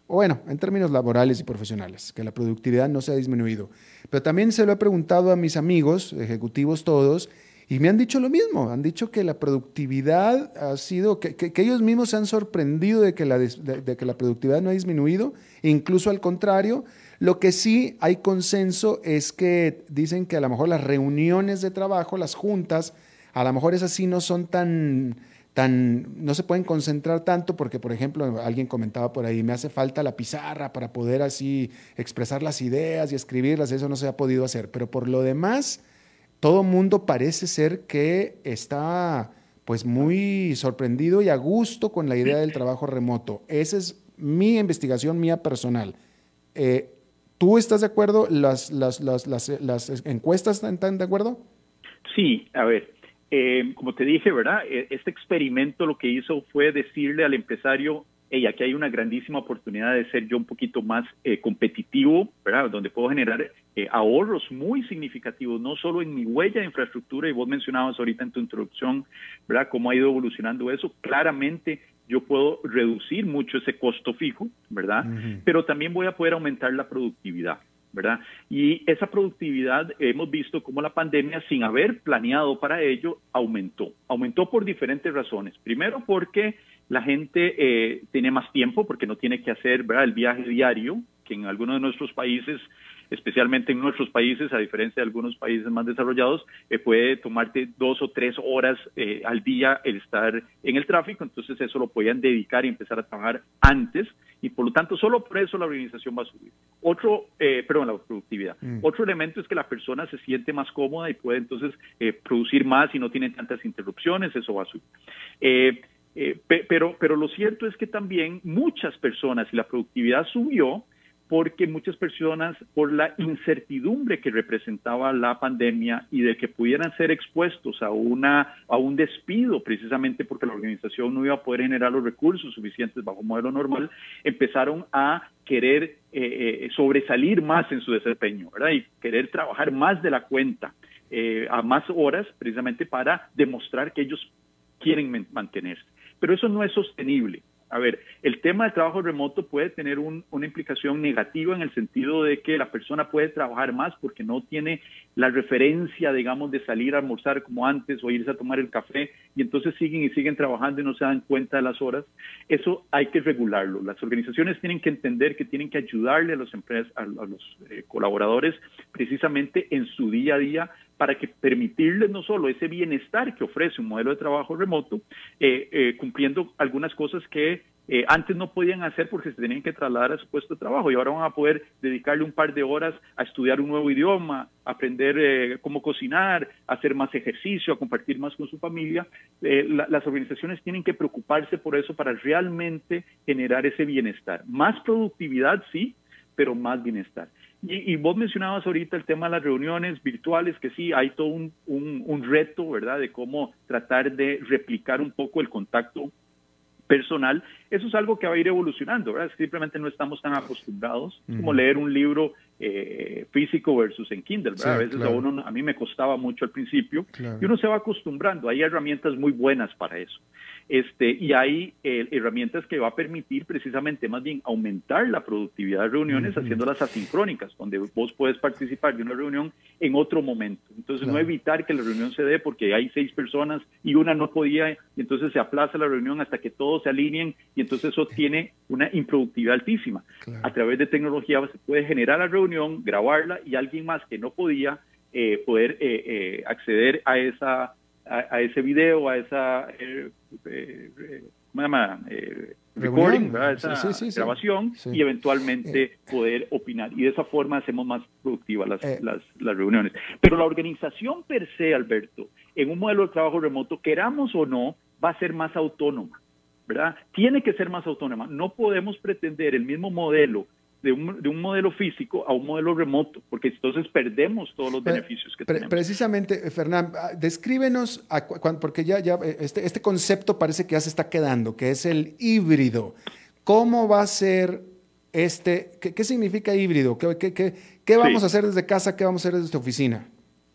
o bueno, en términos laborales y profesionales, que la productividad no se ha disminuido. Pero también se lo he preguntado a mis amigos, ejecutivos todos, y me han dicho lo mismo, han dicho que la productividad ha sido, que, ellos mismos se han sorprendido de que, la, de que la productividad no ha disminuido, incluso al contrario, lo que sí hay consenso es que dicen que a lo mejor las reuniones de trabajo, las juntas, a lo mejor esas sí no son tan, tan, no se pueden concentrar tanto porque, por ejemplo, alguien comentaba por ahí, me hace falta la pizarra para poder así expresar las ideas y escribirlas, eso no se ha podido hacer. Pero por lo demás, todo mundo parece ser que está pues muy sorprendido y a gusto con la idea del trabajo remoto. Esa es mi investigación mía personal. Eh, ¿Tú estás de acuerdo? ¿Las, las, las, las, encuestas están de acuerdo? Sí, a ver, eh, como te dije, ¿verdad? E, este experimento lo que hizo fue decirle al empresario, hey, aquí hay una grandísima oportunidad de ser yo un poquito más eh, competitivo, ¿verdad? Donde puedo generar eh, ahorros muy significativos, no solo en mi huella de infraestructura, y vos mencionabas ahorita en tu introducción, ¿verdad? Cómo ha ido evolucionando eso. Claramente yo puedo reducir mucho ese costo fijo, ¿verdad? Pero también voy a poder aumentar la productividad, ¿verdad? Y esa productividad hemos visto cómo la pandemia, sin haber planeado para ello, aumentó. Aumentó por diferentes razones. Primero porque la gente eh, tiene más tiempo, porque no tiene que hacer ¿verdad? el viaje diario, que en algunos de nuestros países especialmente en nuestros países, a diferencia de algunos países más desarrollados, eh, puede tomarte dos o tres horas eh, al día el estar en el tráfico, entonces eso lo podían dedicar y empezar a trabajar antes y por lo tanto solo por eso la organización va a subir. Otro, eh, perdón, la productividad. Mm. Otro elemento es que la persona se siente más cómoda y puede entonces eh, producir más y no tiene tantas interrupciones, eso va a subir. pero, pero lo cierto es que también muchas personas, y la productividad subió, porque muchas personas, por la incertidumbre que representaba la pandemia y de que pudieran ser expuestos a, una, a un despido, precisamente porque la organización no iba a poder generar los recursos suficientes bajo modelo normal, empezaron a querer eh, eh, sobresalir más en su desempeño, ¿verdad? Y querer trabajar más de la cuenta, eh, a más horas, precisamente para demostrar que ellos quieren mantenerse. Pero eso no es sostenible. A ver, el tema del trabajo remoto puede tener una implicación negativa en el sentido de que la persona puede trabajar más porque no tiene la referencia, digamos, de salir a almorzar como antes o irse a tomar el café y entonces siguen y siguen trabajando y no se dan cuenta de las horas. Eso hay que regularlo. Las organizaciones tienen que entender que tienen que ayudarle a los, empresas, a, los eh, colaboradores precisamente en su día a día para que permitirles no solo ese bienestar que ofrece un modelo de trabajo remoto, eh, eh, cumpliendo algunas cosas que eh, antes no podían hacer porque se tenían que trasladar a su puesto de trabajo y ahora van a poder dedicarle un par de horas a estudiar un nuevo idioma, aprender cómo cocinar, hacer más ejercicio, a compartir más con su familia. las organizaciones tienen que preocuparse por eso para realmente generar ese bienestar. Más productividad, sí, pero más bienestar. Y, vos mencionabas ahorita el tema de las reuniones virtuales, que sí, hay todo un, un, reto, ¿verdad?, de cómo tratar de replicar un poco el contacto personal. Eso es algo que va a ir evolucionando, ¿verdad? Simplemente no estamos tan acostumbrados. como leer un libro eh, físico versus en Kindle, ¿verdad? a veces a, uno, a mí me costaba mucho al principio y uno se va acostumbrando. Hay herramientas muy buenas para eso. Este, y hay eh, herramientas que va a permitir precisamente más bien aumentar la productividad de reuniones haciéndolas asincrónicas, donde vos puedes participar de una reunión en otro momento. Entonces no evitar que la reunión se dé porque hay seis personas y una no podía, y entonces se aplaza la reunión hasta que todos se alineen y entonces eso tiene una improductividad altísima. A través de tecnología se puede generar la reunión, grabarla y alguien más que no podía eh, poder eh, acceder a esa a, ese video, a esa, eh, eh, ¿cómo se llama? Eh, recording, esa grabación y eventualmente poder opinar. Y de esa forma hacemos más productivas las, las, las, reuniones. Pero la organización per se, Alberto, en un modelo de trabajo remoto, queramos o no, va a ser más autónoma. ¿verdad? Tiene que ser más autónoma. No podemos pretender el mismo modelo de un, modelo físico a un modelo remoto, porque entonces perdemos todos los beneficios que tenemos. Precisamente, Fernán, ah, descríbenos, porque ya, ya eh, este, este concepto parece que ya se está quedando, que es el híbrido. ¿Cómo va a ser este, qué, significa híbrido? ¿Qué, qué, qué, vamos a hacer desde casa? ¿Qué vamos a hacer desde oficina?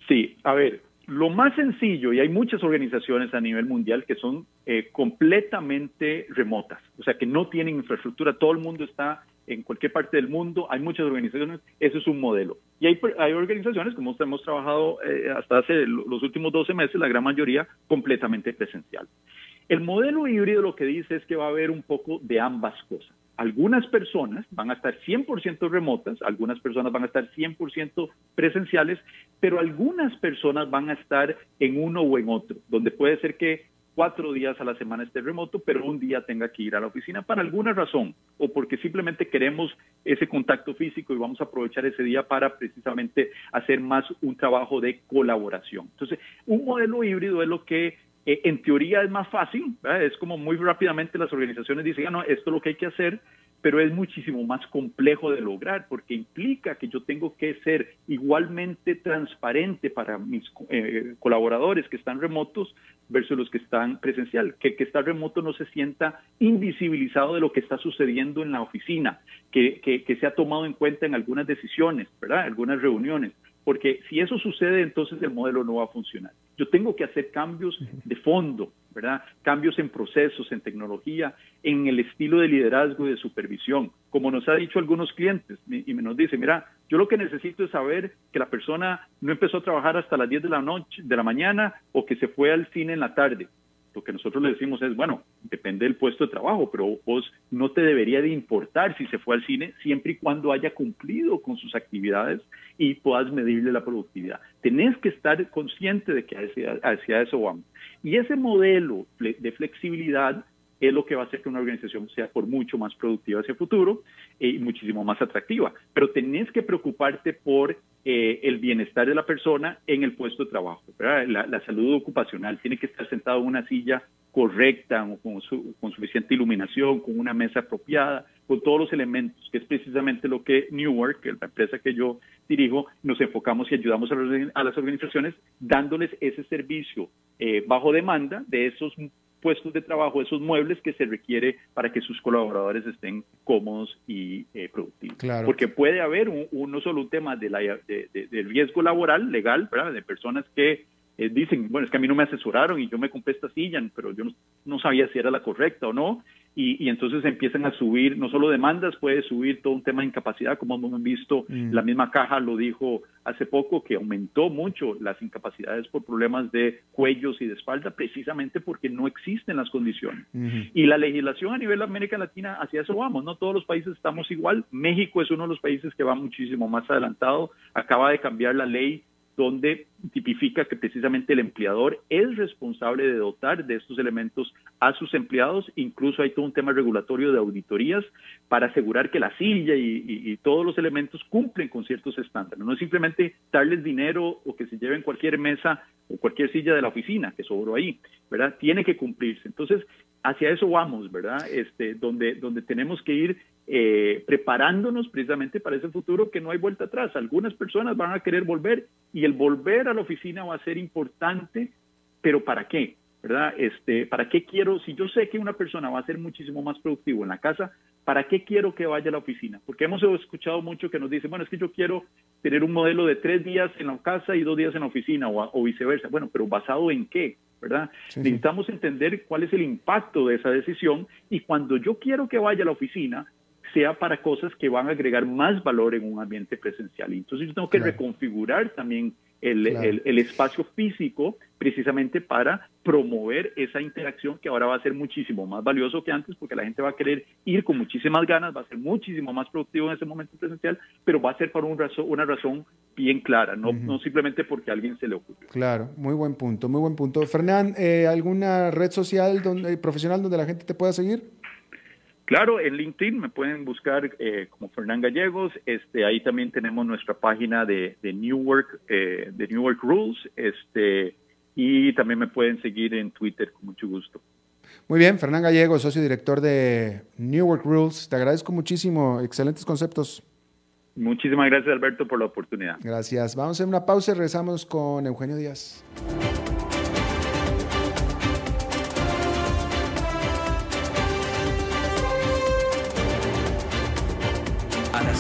Sí, a ver, lo más sencillo, y hay muchas organizaciones a nivel mundial que son eh, completamente remotas, o sea, que no tienen infraestructura, todo el mundo está en cualquier parte del mundo, hay muchas organizaciones, eso es un modelo. Y hay, hay organizaciones, como hemos trabajado eh, hasta hace los últimos 12 meses, la gran mayoría completamente presencial. El modelo híbrido lo que dice es que va a haber un poco de ambas cosas. Algunas personas van a estar 100% remotas, algunas personas van a estar 100% presenciales, pero algunas personas van a estar en uno o en otro, donde puede ser que cuatro días a la semana esté remoto, pero un día tenga que ir a la oficina para alguna razón o porque simplemente queremos ese contacto físico y vamos a aprovechar ese día para precisamente hacer más un trabajo de colaboración. Entonces, un modelo híbrido es lo que eh, en teoría es más fácil, es como muy rápidamente las organizaciones dicen, ah, no, esto es lo que hay que hacer, pero es muchísimo más complejo de lograr porque implica que yo tengo que ser igualmente transparente para mis eh, colaboradores que están remotos versus los que están presencial, que el que está remoto no se sienta invisibilizado de lo que está sucediendo en la oficina, que, que, que se ha tomado en cuenta en algunas decisiones, ¿verdad? Algunas reuniones porque si eso sucede, entonces el modelo no va a funcionar. Yo tengo que hacer cambios de fondo, ¿verdad? Cambios en procesos, en tecnología, en el estilo de liderazgo y de supervisión. Como nos ha dicho algunos clientes, y me nos dice, mira, yo lo que necesito es saber que la persona no empezó a trabajar hasta las 10 de la noche, de la mañana, o que se fue al cine en la tarde lo que nosotros le decimos es, bueno, depende del puesto de trabajo, pero vos no te debería de importar si se fue al cine siempre y cuando haya cumplido con sus actividades y puedas medirle la productividad. Tenés que estar consciente de que hacia, hacia eso vamos. Y ese modelo de flexibilidad es lo que va a hacer que una organización sea por mucho más productiva hacia el futuro y muchísimo más atractiva. Pero tenés que preocuparte por eh, el bienestar de la persona en el puesto de trabajo. La, salud ocupacional tiene que estar sentado en una silla correcta, con, con suficiente iluminación, con una mesa apropiada, con todos los elementos, que es precisamente lo que Newark, la empresa que yo dirijo, nos enfocamos y ayudamos a, las organizaciones dándoles ese servicio eh, bajo demanda de esos puestos de trabajo, esos muebles que se requiere para que sus colaboradores estén cómodos y eh, productivos. Porque puede haber un, no solo un tema de, la, de, riesgo laboral, legal, ¿verdad? de personas que eh, dicen, bueno, es que a mí no me asesoraron y yo me compré esta silla, pero yo no sabía si era la correcta o no, y, entonces empiezan a subir, no solo demandas, puede subir todo un tema de incapacidad, como hemos visto, mm. la misma caja lo dijo hace poco, que aumentó mucho las incapacidades por problemas de cuellos y de espalda, precisamente porque no existen las condiciones. Y la legislación a nivel de América Latina, hacia eso vamos, no todos los países estamos igual, México es uno de los países que va muchísimo más adelantado, acaba de cambiar la ley donde tipifica que precisamente el empleador es responsable de dotar de estos elementos a sus empleados. Incluso hay todo un tema regulatorio de auditorías para asegurar que la silla y, todos los elementos cumplen con ciertos estándares. No es simplemente darles dinero o que se lleven cualquier mesa o cualquier silla de la oficina que sobró ahí, ¿verdad? Tiene que cumplirse. Entonces, hacia eso vamos, ¿verdad? Este, donde, donde tenemos que ir eh, preparándonos precisamente para ese futuro que no hay vuelta atrás. Algunas personas van a querer volver y el volver a la oficina va a ser importante, pero ¿para qué? ¿verdad? Este, ¿Para qué quiero, si yo sé que una persona va a ser muchísimo más productivo en la casa, ¿para qué quiero que vaya a la oficina? Porque hemos escuchado mucho que nos dicen, bueno, es que yo quiero tener un modelo de tres días en la casa y dos días en la oficina o, viceversa. Bueno, pero ¿basado en qué? ¿verdad? Necesitamos entender cuál es el impacto de esa decisión y cuando yo quiero que vaya a la oficina, sea para cosas que van a agregar más valor en un ambiente presencial. Entonces yo tengo que reconfigurar también el, espacio físico precisamente para promover esa interacción que ahora va a ser muchísimo más valioso que antes porque la gente va a querer ir con muchísimas ganas, va a ser muchísimo más productivo en ese momento presencial, pero va a ser por un razón, una razón bien clara, no, no simplemente porque a alguien se le ocurrió. Claro, muy buen punto, muy buen punto. Fernán, eh, ¿alguna red social donde, profesional donde la gente te pueda seguir? Claro, en LinkedIn me pueden buscar eh, como Fernán Gallegos. Este, ahí también tenemos nuestra página de, de New Work, eh, de New Work Rules. Este, y también me pueden seguir en Twitter con mucho gusto. Muy bien, Fernán Gallegos, socio director de New Work Rules. Te agradezco muchísimo. Excelentes conceptos. Muchísimas gracias, Alberto, por la oportunidad. Gracias. Vamos a hacer una pausa y regresamos con Eugenio Díaz.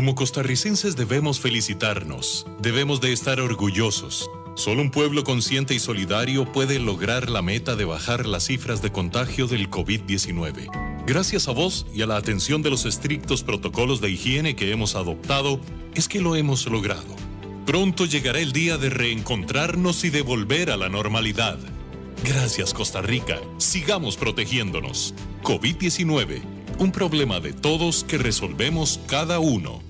como costarricenses debemos felicitarnos, debemos de estar orgullosos. Solo un pueblo consciente y solidario puede lograr la meta de bajar las cifras de contagio del COVID-19. Gracias a vos y a la atención de los estrictos protocolos de higiene que hemos adoptado, es que lo hemos logrado. Pronto llegará el día de reencontrarnos y de volver a la normalidad. Gracias Costa Rica, sigamos protegiéndonos. COVID-19, un problema de todos que resolvemos cada uno.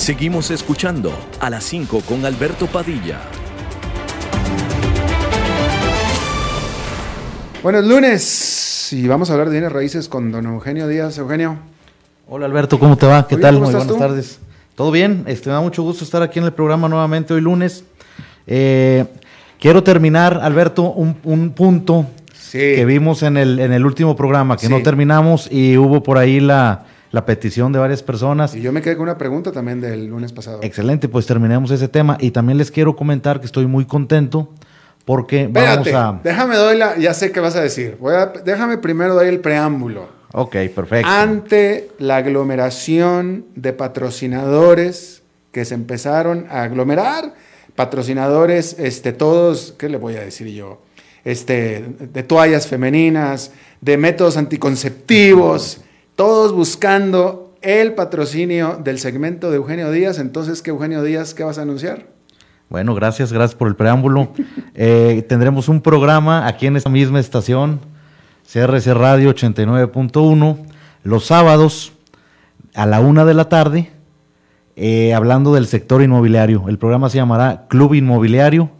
Seguimos escuchando a las 5 con Alberto Padilla. Buenos lunes y vamos a hablar de bienes raíces con don Eugenio Díaz. Eugenio. Hola Alberto, ¿cómo te va? ¿Qué tal? Muy buenas tardes. ¿Todo bien? Este, me da mucho gusto estar aquí en el programa nuevamente hoy lunes. Eh, quiero terminar, Alberto, un, punto que vimos en el, en el último programa, que no terminamos y hubo por ahí la, la petición de varias personas. Y yo me quedé con una pregunta también del lunes pasado. Excelente, pues terminemos ese tema. Y también les quiero comentar que estoy muy contento porque vamos a... Déjame doy la... Ya sé qué vas a decir. Voy a, déjame primero dar el preámbulo. Ok, perfecto. Ante la aglomeración de patrocinadores que se empezaron a aglomerar, patrocinadores, este, todos, ¿qué le voy a decir yo? Este, de toallas femeninas, de métodos anticonceptivos *laughs* todos buscando el patrocinio del segmento de Eugenio Díaz. Entonces, ¿qué Eugenio Díaz, qué vas a anunciar? Bueno, gracias, gracias por el preámbulo. *laughs* Eh, tendremos un programa aquí en esta misma estación, CRC Radio 89.1, los sábados a la una de la tarde, eh, hablando del sector inmobiliario. El programa se llamará Club Inmobiliario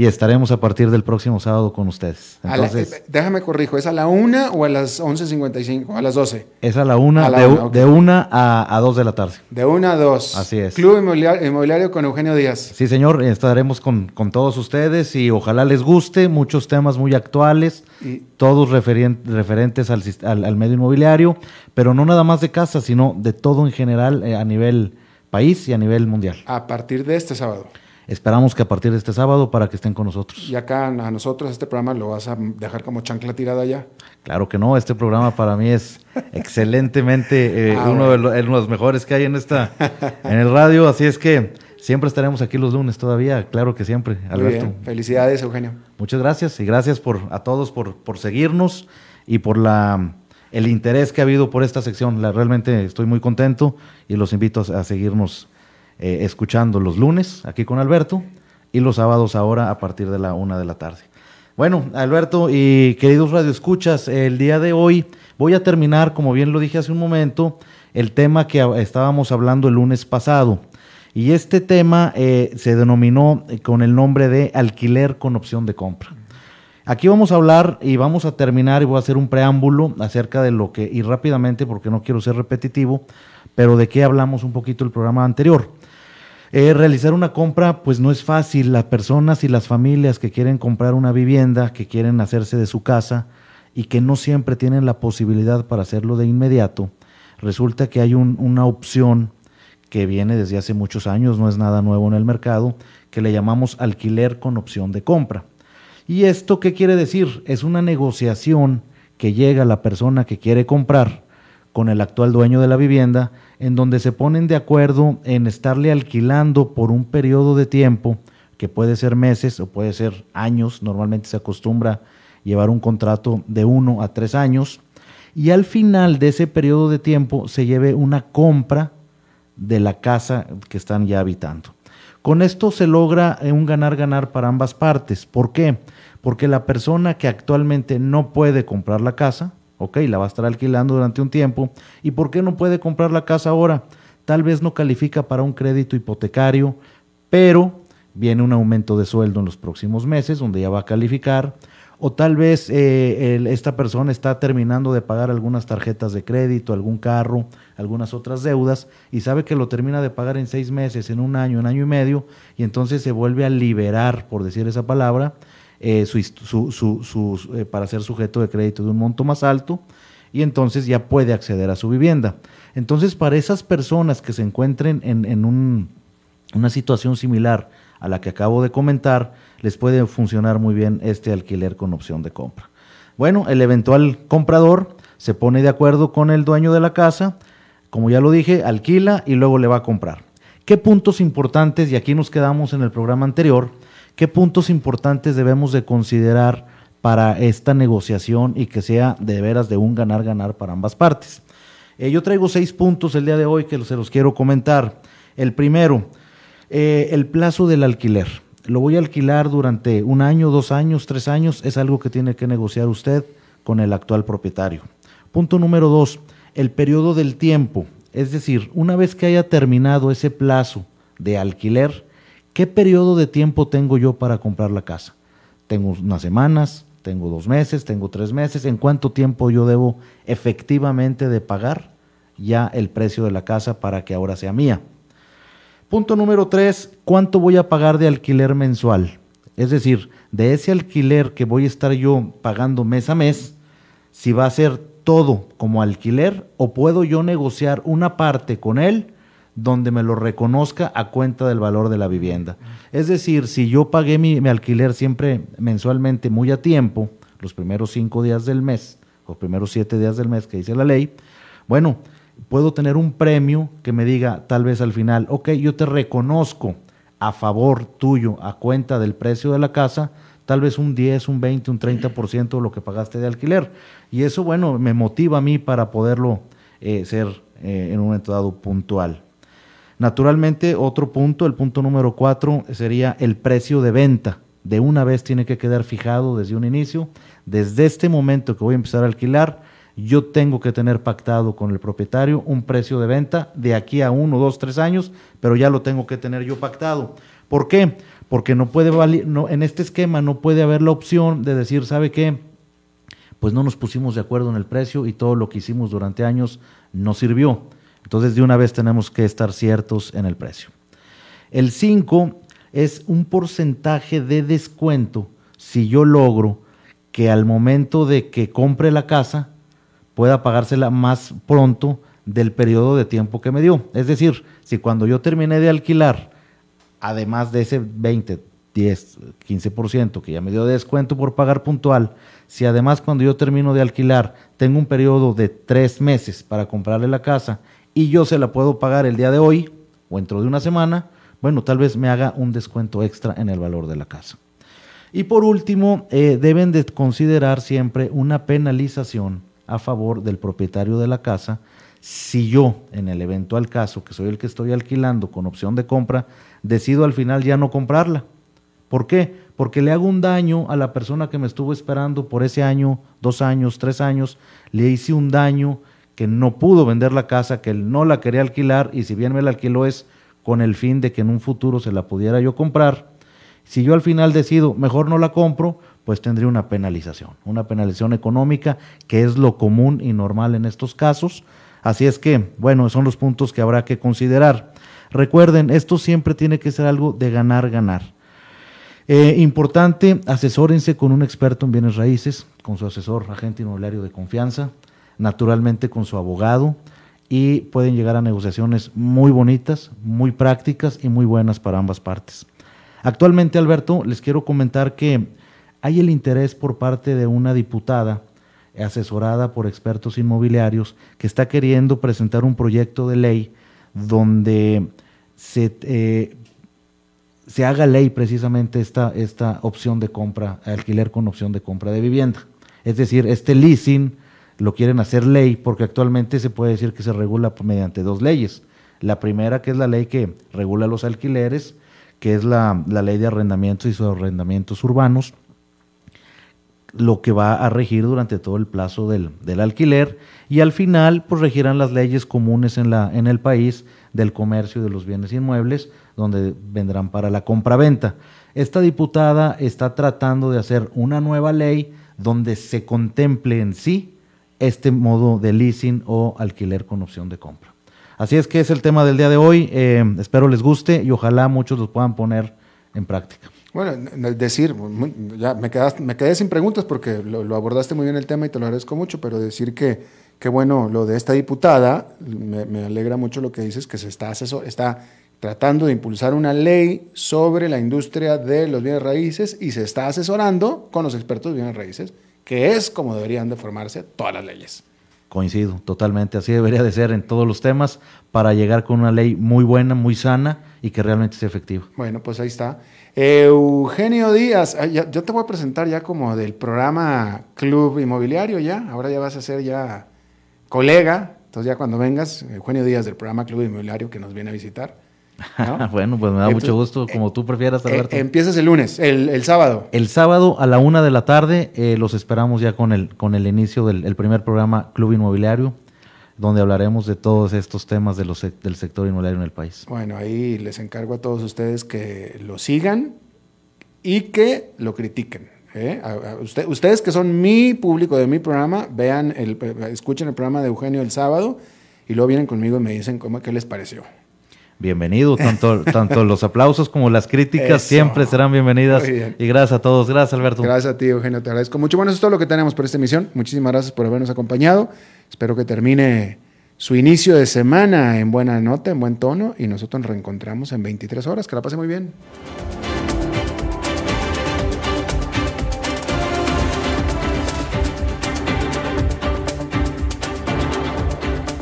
y estaremos a partir del próximo sábado con ustedes. Entonces, eh, déjame corrijo, ¿es a la una o a las 11.55 a las 12? Es a la una, de, de, una a, a, dos de la tarde. De una a dos. Así es. Club Inmobiliario, con Eugenio Díaz. Sí, señor, estaremos con, con, todos ustedes y ojalá les guste, muchos temas muy actuales, todos referentes al, al, medio inmobiliario, pero no nada más de casa, sino de todo en general eh, a nivel país y a nivel mundial. A partir de este sábado. Esperamos que a partir de este sábado para que estén con nosotros. Y acá a nosotros este programa lo vas a dejar como chancla tirada ya. Claro que no, este programa para mí es excelentemente *laughs* eh, Ah, uno, de los, uno de los mejores que hay en esta en el radio, así es que siempre estaremos aquí los lunes todavía, claro que siempre, Muy Alberto. bien. Felicidades, Eugenio. Muchas gracias y gracias por a todos por, por seguirnos y por la el interés que ha habido por esta sección. La, realmente estoy muy contento y los invito a, a seguirnos eh, escuchando los lunes aquí con Alberto y los sábados ahora a partir de la una de la tarde. Bueno, Alberto y queridos radioescuchas, el día de hoy voy a terminar, como bien lo dije hace un momento, el tema que estábamos hablando el lunes pasado. Y este tema eh, se denominó eh, con el nombre de alquiler con opción de compra. Aquí vamos a hablar y vamos a terminar y voy a hacer un preámbulo acerca de lo que, y rápidamente porque no quiero ser repetitivo, pero de qué hablamos un poquito el programa anterior. Eh, realizar una compra pues no es fácil. Las personas y las familias que quieren comprar una vivienda, que quieren hacerse de su casa y que no siempre tienen la posibilidad para hacerlo de inmediato, resulta que hay un- una opción que viene desde hace muchos años, no es nada nuevo en el mercado, que le llamamos alquiler con opción de compra. ¿Y esto qué quiere decir? Es una negociación que llega la persona que quiere comprar con el actual dueño de la vivienda, en donde se ponen de acuerdo en estarle alquilando por un periodo de tiempo, que puede ser meses o puede ser años, normalmente se acostumbra llevar un contrato de uno a tres años, y al final de ese periodo de tiempo se lleve una compra de la casa que están ya habitando. Con esto se logra eh, un ganar-ganar para ambas partes. ¿Por qué? Porque la persona que actualmente no puede comprar la casa, ok, la va a estar alquilando durante un tiempo. ¿Y por qué no puede comprar la casa ahora? Tal vez no califica para un crédito hipotecario, pero viene un aumento de sueldo en los próximos meses donde ya va a calificar. O tal vez eh, esta persona está terminando de pagar algunas tarjetas de crédito, algún carro, algunas otras deudas, y sabe que lo termina de pagar en seis meses, en un año, un año y medio, y entonces se vuelve a liberar, por decir esa palabra, eh, eh, para ser sujeto de crédito de un monto más alto, y entonces ya puede acceder a su vivienda. Entonces, para esas personas que se encuentren en, en un, una situación similar a la que acabo de comentar, les puede funcionar muy bien este alquiler con opción de compra. Bueno, el eventual comprador se pone de acuerdo con el dueño de la casa, como ya lo dije, alquila y luego le va a comprar. ¿Qué puntos importantes, y aquí nos quedamos en el programa anterior, qué puntos importantes debemos de considerar para esta negociación y que sea de veras de un ganar-ganar para ambas partes? Eh, yo traigo seis puntos el día de hoy que se los quiero comentar. El primero, eh, el plazo del alquiler. Lo voy a alquilar durante un año, dos años, tres años. Es algo que tiene que negociar usted con el actual propietario. Punto número dos, el periodo del tiempo. Es decir, una vez que haya terminado ese plazo de alquiler, ¿qué periodo de tiempo tengo yo para comprar la casa? Tengo unas semanas, tengo dos meses, tengo tres meses. ¿En cuánto tiempo yo debo efectivamente de pagar ya el precio de la casa para que ahora sea mía? Punto número tres, ¿cuánto voy a pagar de alquiler mensual? Es decir, de ese alquiler que voy a estar yo pagando mes a mes, si va a ser todo como alquiler o puedo yo negociar una parte con él donde me lo reconozca a cuenta del valor de la vivienda. Es decir, si yo pagué mi, alquiler siempre mensualmente muy a tiempo, los primeros cinco días del mes, o primeros siete días del mes que dice la ley, bueno, puedo tener un premio que me diga tal vez al final, ok, yo te reconozco a favor tuyo, a cuenta del precio de la casa, tal vez un 10, un 20, un 30% de lo que pagaste de alquiler. Y eso, bueno, me motiva a mí para poderlo eh, ser eh, en un momento dado puntual. Naturalmente, otro punto, el punto número cuatro, sería el precio de venta. De una vez tiene que quedar fijado desde un inicio. Desde este momento que voy a empezar a alquilar, yo tengo que tener pactado con el propietario un precio de venta de aquí a uno, dos, tres años, pero ya lo tengo que tener yo pactado. ¿Por qué? Porque no puede valer, no, en este esquema no puede haber la opción de decir, ¿sabe qué? Pues no nos pusimos de acuerdo en el precio y todo lo que hicimos durante años no sirvió. Entonces de una vez tenemos que estar ciertos en el precio. El 5 es un porcentaje de descuento si yo logro que al momento de que compre la casa pueda pagársela más pronto del periodo de tiempo que me dio. Es decir, si cuando yo terminé de alquilar, además de ese 20, 10, 15% que ya me dio de descuento por pagar puntual, si además cuando yo termino de alquilar tengo un periodo de tres meses para comprarle la casa y yo se la puedo pagar el día de hoy o dentro de una semana, bueno, tal vez me haga un descuento extra en el valor de la casa. Y por último, eh, deben de considerar siempre una penalización a favor del propietario de la casa si yo, en el eventual caso, que soy el que estoy alquilando con opción de compra, decido al final ya no comprarla. ¿Por qué? Porque le hago un daño a la persona que me estuvo esperando por ese año, dos años, tres años, le hice un daño que no pudo vender la casa, que él no la quería alquilar y si bien me la alquiló es con el fin de que en un futuro se la pudiera yo comprar. Si yo al final decido, mejor no la compro, pues tendría una penalización, una penalización económica, que es lo común y normal en estos casos. Así es que, bueno, son los puntos que habrá que considerar. Recuerden, esto siempre tiene que ser algo de ganar, ganar. Eh, importante, asesórense con un experto en bienes raíces, con su asesor, agente inmobiliario de confianza, naturalmente con su abogado y pueden llegar a negociaciones muy bonitas, muy prácticas y muy buenas para ambas partes. Actualmente, Alberto, les quiero comentar que hay el interés por parte de una diputada asesorada por expertos inmobiliarios que está queriendo presentar un proyecto de ley donde se, eh, se haga ley precisamente esta, esta opción de compra, alquiler con opción de compra de vivienda. Es decir, este leasing lo quieren hacer ley porque actualmente se puede decir que se regula mediante dos leyes. La primera que es la ley que regula los alquileres, que es la, la ley de arrendamientos y subarrendamientos urbanos, lo que va a regir durante todo el plazo del, del, alquiler y al final pues regirán las leyes comunes en, la, en el país del comercio de los bienes inmuebles donde vendrán para la compraventa. Esta diputada está tratando de hacer una nueva ley donde se contemple en sí este modo de leasing o alquiler con opción de compra. Así es que es el tema del día de hoy. Eh, espero les guste y ojalá muchos lo puedan poner en práctica. Bueno, decir, ya me, me quedé sin preguntas porque lo, abordaste muy bien el tema y te lo agradezco mucho, pero decir que, que bueno, lo de esta diputada, me, me, alegra mucho lo que dices, que se está, asesor, está tratando de impulsar una ley sobre la industria de los bienes raíces y se está asesorando con los expertos de bienes raíces, que es como deberían de formarse todas las leyes. Coincido, totalmente, así debería de ser en todos los temas para llegar con una ley muy buena, muy sana y que realmente sea efectiva. Bueno, pues ahí está. Eugenio Díaz, yo te voy a presentar ya como del programa Club Inmobiliario ya, ahora ya vas a ser ya colega, entonces ya cuando vengas, Eugenio Díaz del programa Club Inmobiliario que nos viene a visitar. *laughs* bueno, pues me da mucho gusto, como eh, tú prefieras, eh, Alberto. empiezas el lunes, el, sábado. El sábado a la una de la tarde eh, los esperamos ya con el, con el inicio del primer programa Club Inmobiliario donde hablaremos de todos estos temas de los, del sector inmobiliario en el país. Bueno, ahí les encargo a todos ustedes que lo sigan y que lo critiquen. ¿eh? ustedes que son mi público de mi programa, vean, el, escuchen el programa de Eugenio el sábado y luego vienen conmigo y me dicen cómo, qué les pareció. Bienvenido, tanto, *laughs* tanto los aplausos como las críticas siempre serán bienvenidas. Y gracias a todos, gracias Alberto. Gracias a ti, Eugenio, te agradezco mucho. Bueno, eso es todo lo que tenemos por esta emisión. Muchísimas gracias por habernos acompañado. Espero que termine su inicio de semana en buena nota, en buen tono, y nosotros nos reencontramos en 23 horas. Que la pase muy bien.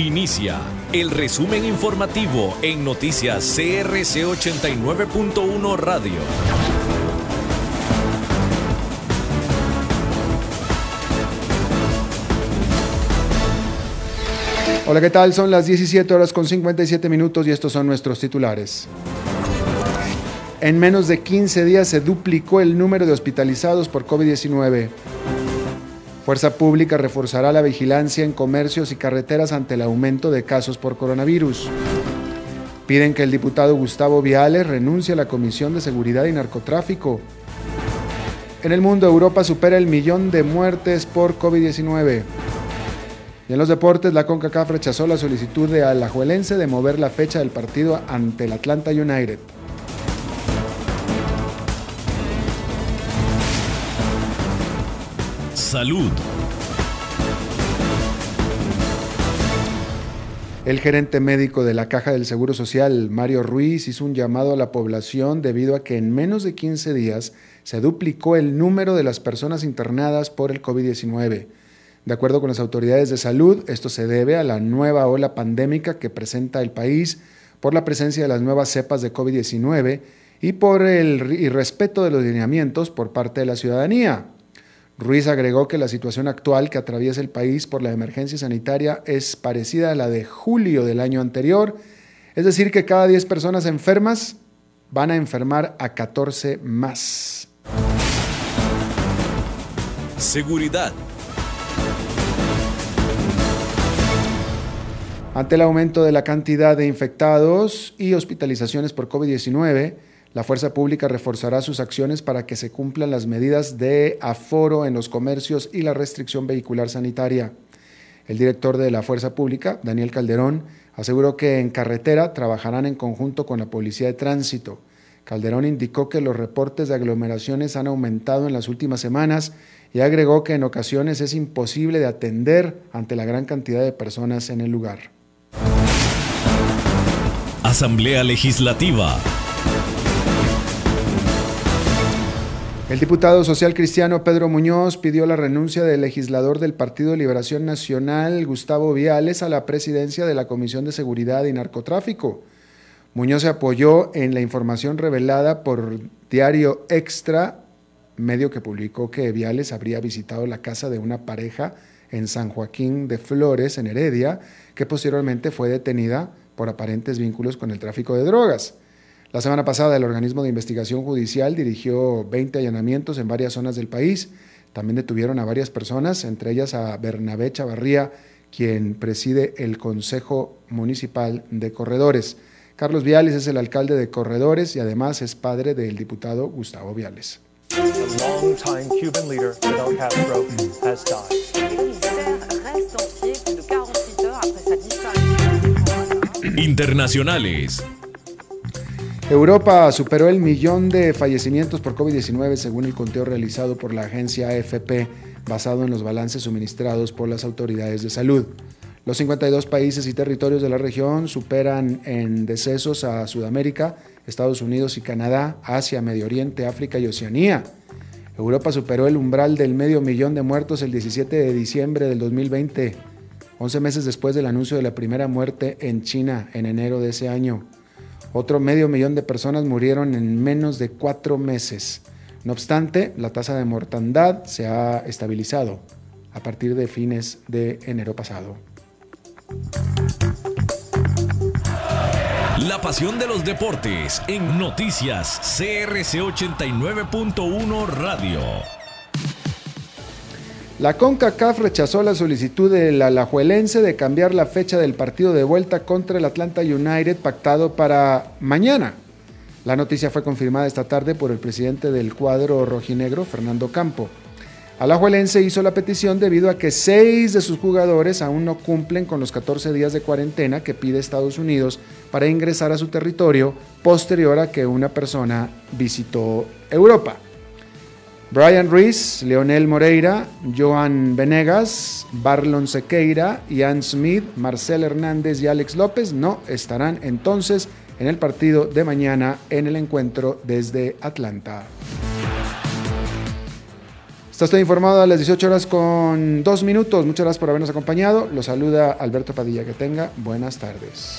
Inicia el resumen informativo en noticias CRC 89.1 Radio. Hola, ¿qué tal? Son las 17 horas con 57 minutos y estos son nuestros titulares. En menos de 15 días se duplicó el número de hospitalizados por COVID-19. Fuerza Pública reforzará la vigilancia en comercios y carreteras ante el aumento de casos por coronavirus. Piden que el diputado Gustavo Viales renuncie a la Comisión de Seguridad y Narcotráfico. En el mundo, Europa supera el millón de muertes por COVID-19. Y en los deportes, la CONCACAF rechazó la solicitud de Alajuelense de mover la fecha del partido ante el Atlanta United. Salud. El gerente médico de la Caja del Seguro Social, Mario Ruiz, hizo un llamado a la población debido a que en menos de 15 días se duplicó el número de las personas internadas por el COVID-19. De acuerdo con las autoridades de salud, esto se debe a la nueva ola pandémica que presenta el país por la presencia de las nuevas cepas de COVID-19 y por el irrespeto de los lineamientos por parte de la ciudadanía. Ruiz agregó que la situación actual que atraviesa el país por la emergencia sanitaria es parecida a la de julio del año anterior, es decir, que cada 10 personas enfermas van a enfermar a 14 más. Seguridad. Ante el aumento de la cantidad de infectados y hospitalizaciones por COVID-19, la fuerza pública reforzará sus acciones para que se cumplan las medidas de aforo en los comercios y la restricción vehicular sanitaria. El director de la fuerza pública, Daniel Calderón, aseguró que en carretera trabajarán en conjunto con la policía de tránsito. Calderón indicó que los reportes de aglomeraciones han aumentado en las últimas semanas y agregó que en ocasiones es imposible de atender ante la gran cantidad de personas en el lugar. Asamblea Legislativa. El diputado social cristiano Pedro Muñoz pidió la renuncia del legislador del Partido Liberación Nacional, Gustavo Viales, a la presidencia de la Comisión de Seguridad y Narcotráfico. Muñoz se apoyó en la información revelada por Diario Extra, medio que publicó que Viales habría visitado la casa de una pareja en San Joaquín de Flores, en Heredia, que posteriormente fue detenida por aparentes vínculos con el tráfico de drogas. La semana pasada el organismo de investigación judicial dirigió 20 allanamientos en varias zonas del país. También detuvieron a varias personas, entre ellas a Bernabé Chavarría, quien preside el Consejo Municipal de Corredores. Carlos Viales es el alcalde de Corredores y además es padre del diputado Gustavo Viales. Internacionales. Europa superó el millón de fallecimientos por COVID-19 según el conteo realizado por la agencia AFP basado en los balances suministrados por las autoridades de salud. Los 52 países y territorios de la región superan en decesos a Sudamérica, Estados Unidos y Canadá, Asia, Medio Oriente, África y Oceanía. Europa superó el umbral del medio millón de muertos el 17 de diciembre del 2020, 11 meses después del anuncio de la primera muerte en China en enero de ese año. Otro medio millón de personas murieron en menos de cuatro meses. No obstante, la tasa de mortandad se ha estabilizado a partir de fines de enero pasado. La pasión de los deportes en noticias CRC 89.1 Radio. La CONCACAF rechazó la solicitud del alajuelense de cambiar la fecha del partido de vuelta contra el Atlanta United pactado para mañana. La noticia fue confirmada esta tarde por el presidente del cuadro rojinegro, Fernando Campo. Alajuelense hizo la petición debido a que seis de sus jugadores aún no cumplen con los 14 días de cuarentena que pide Estados Unidos para ingresar a su territorio posterior a que una persona visitó Europa. Brian Rees, Leonel Moreira, Joan Venegas, Barlon Sequeira, Ian Smith, Marcel Hernández y Alex López no estarán entonces en el partido de mañana en el encuentro desde Atlanta. Está usted informado a las 18 horas con dos minutos. Muchas gracias por habernos acompañado. Lo saluda Alberto Padilla. Que tenga buenas tardes.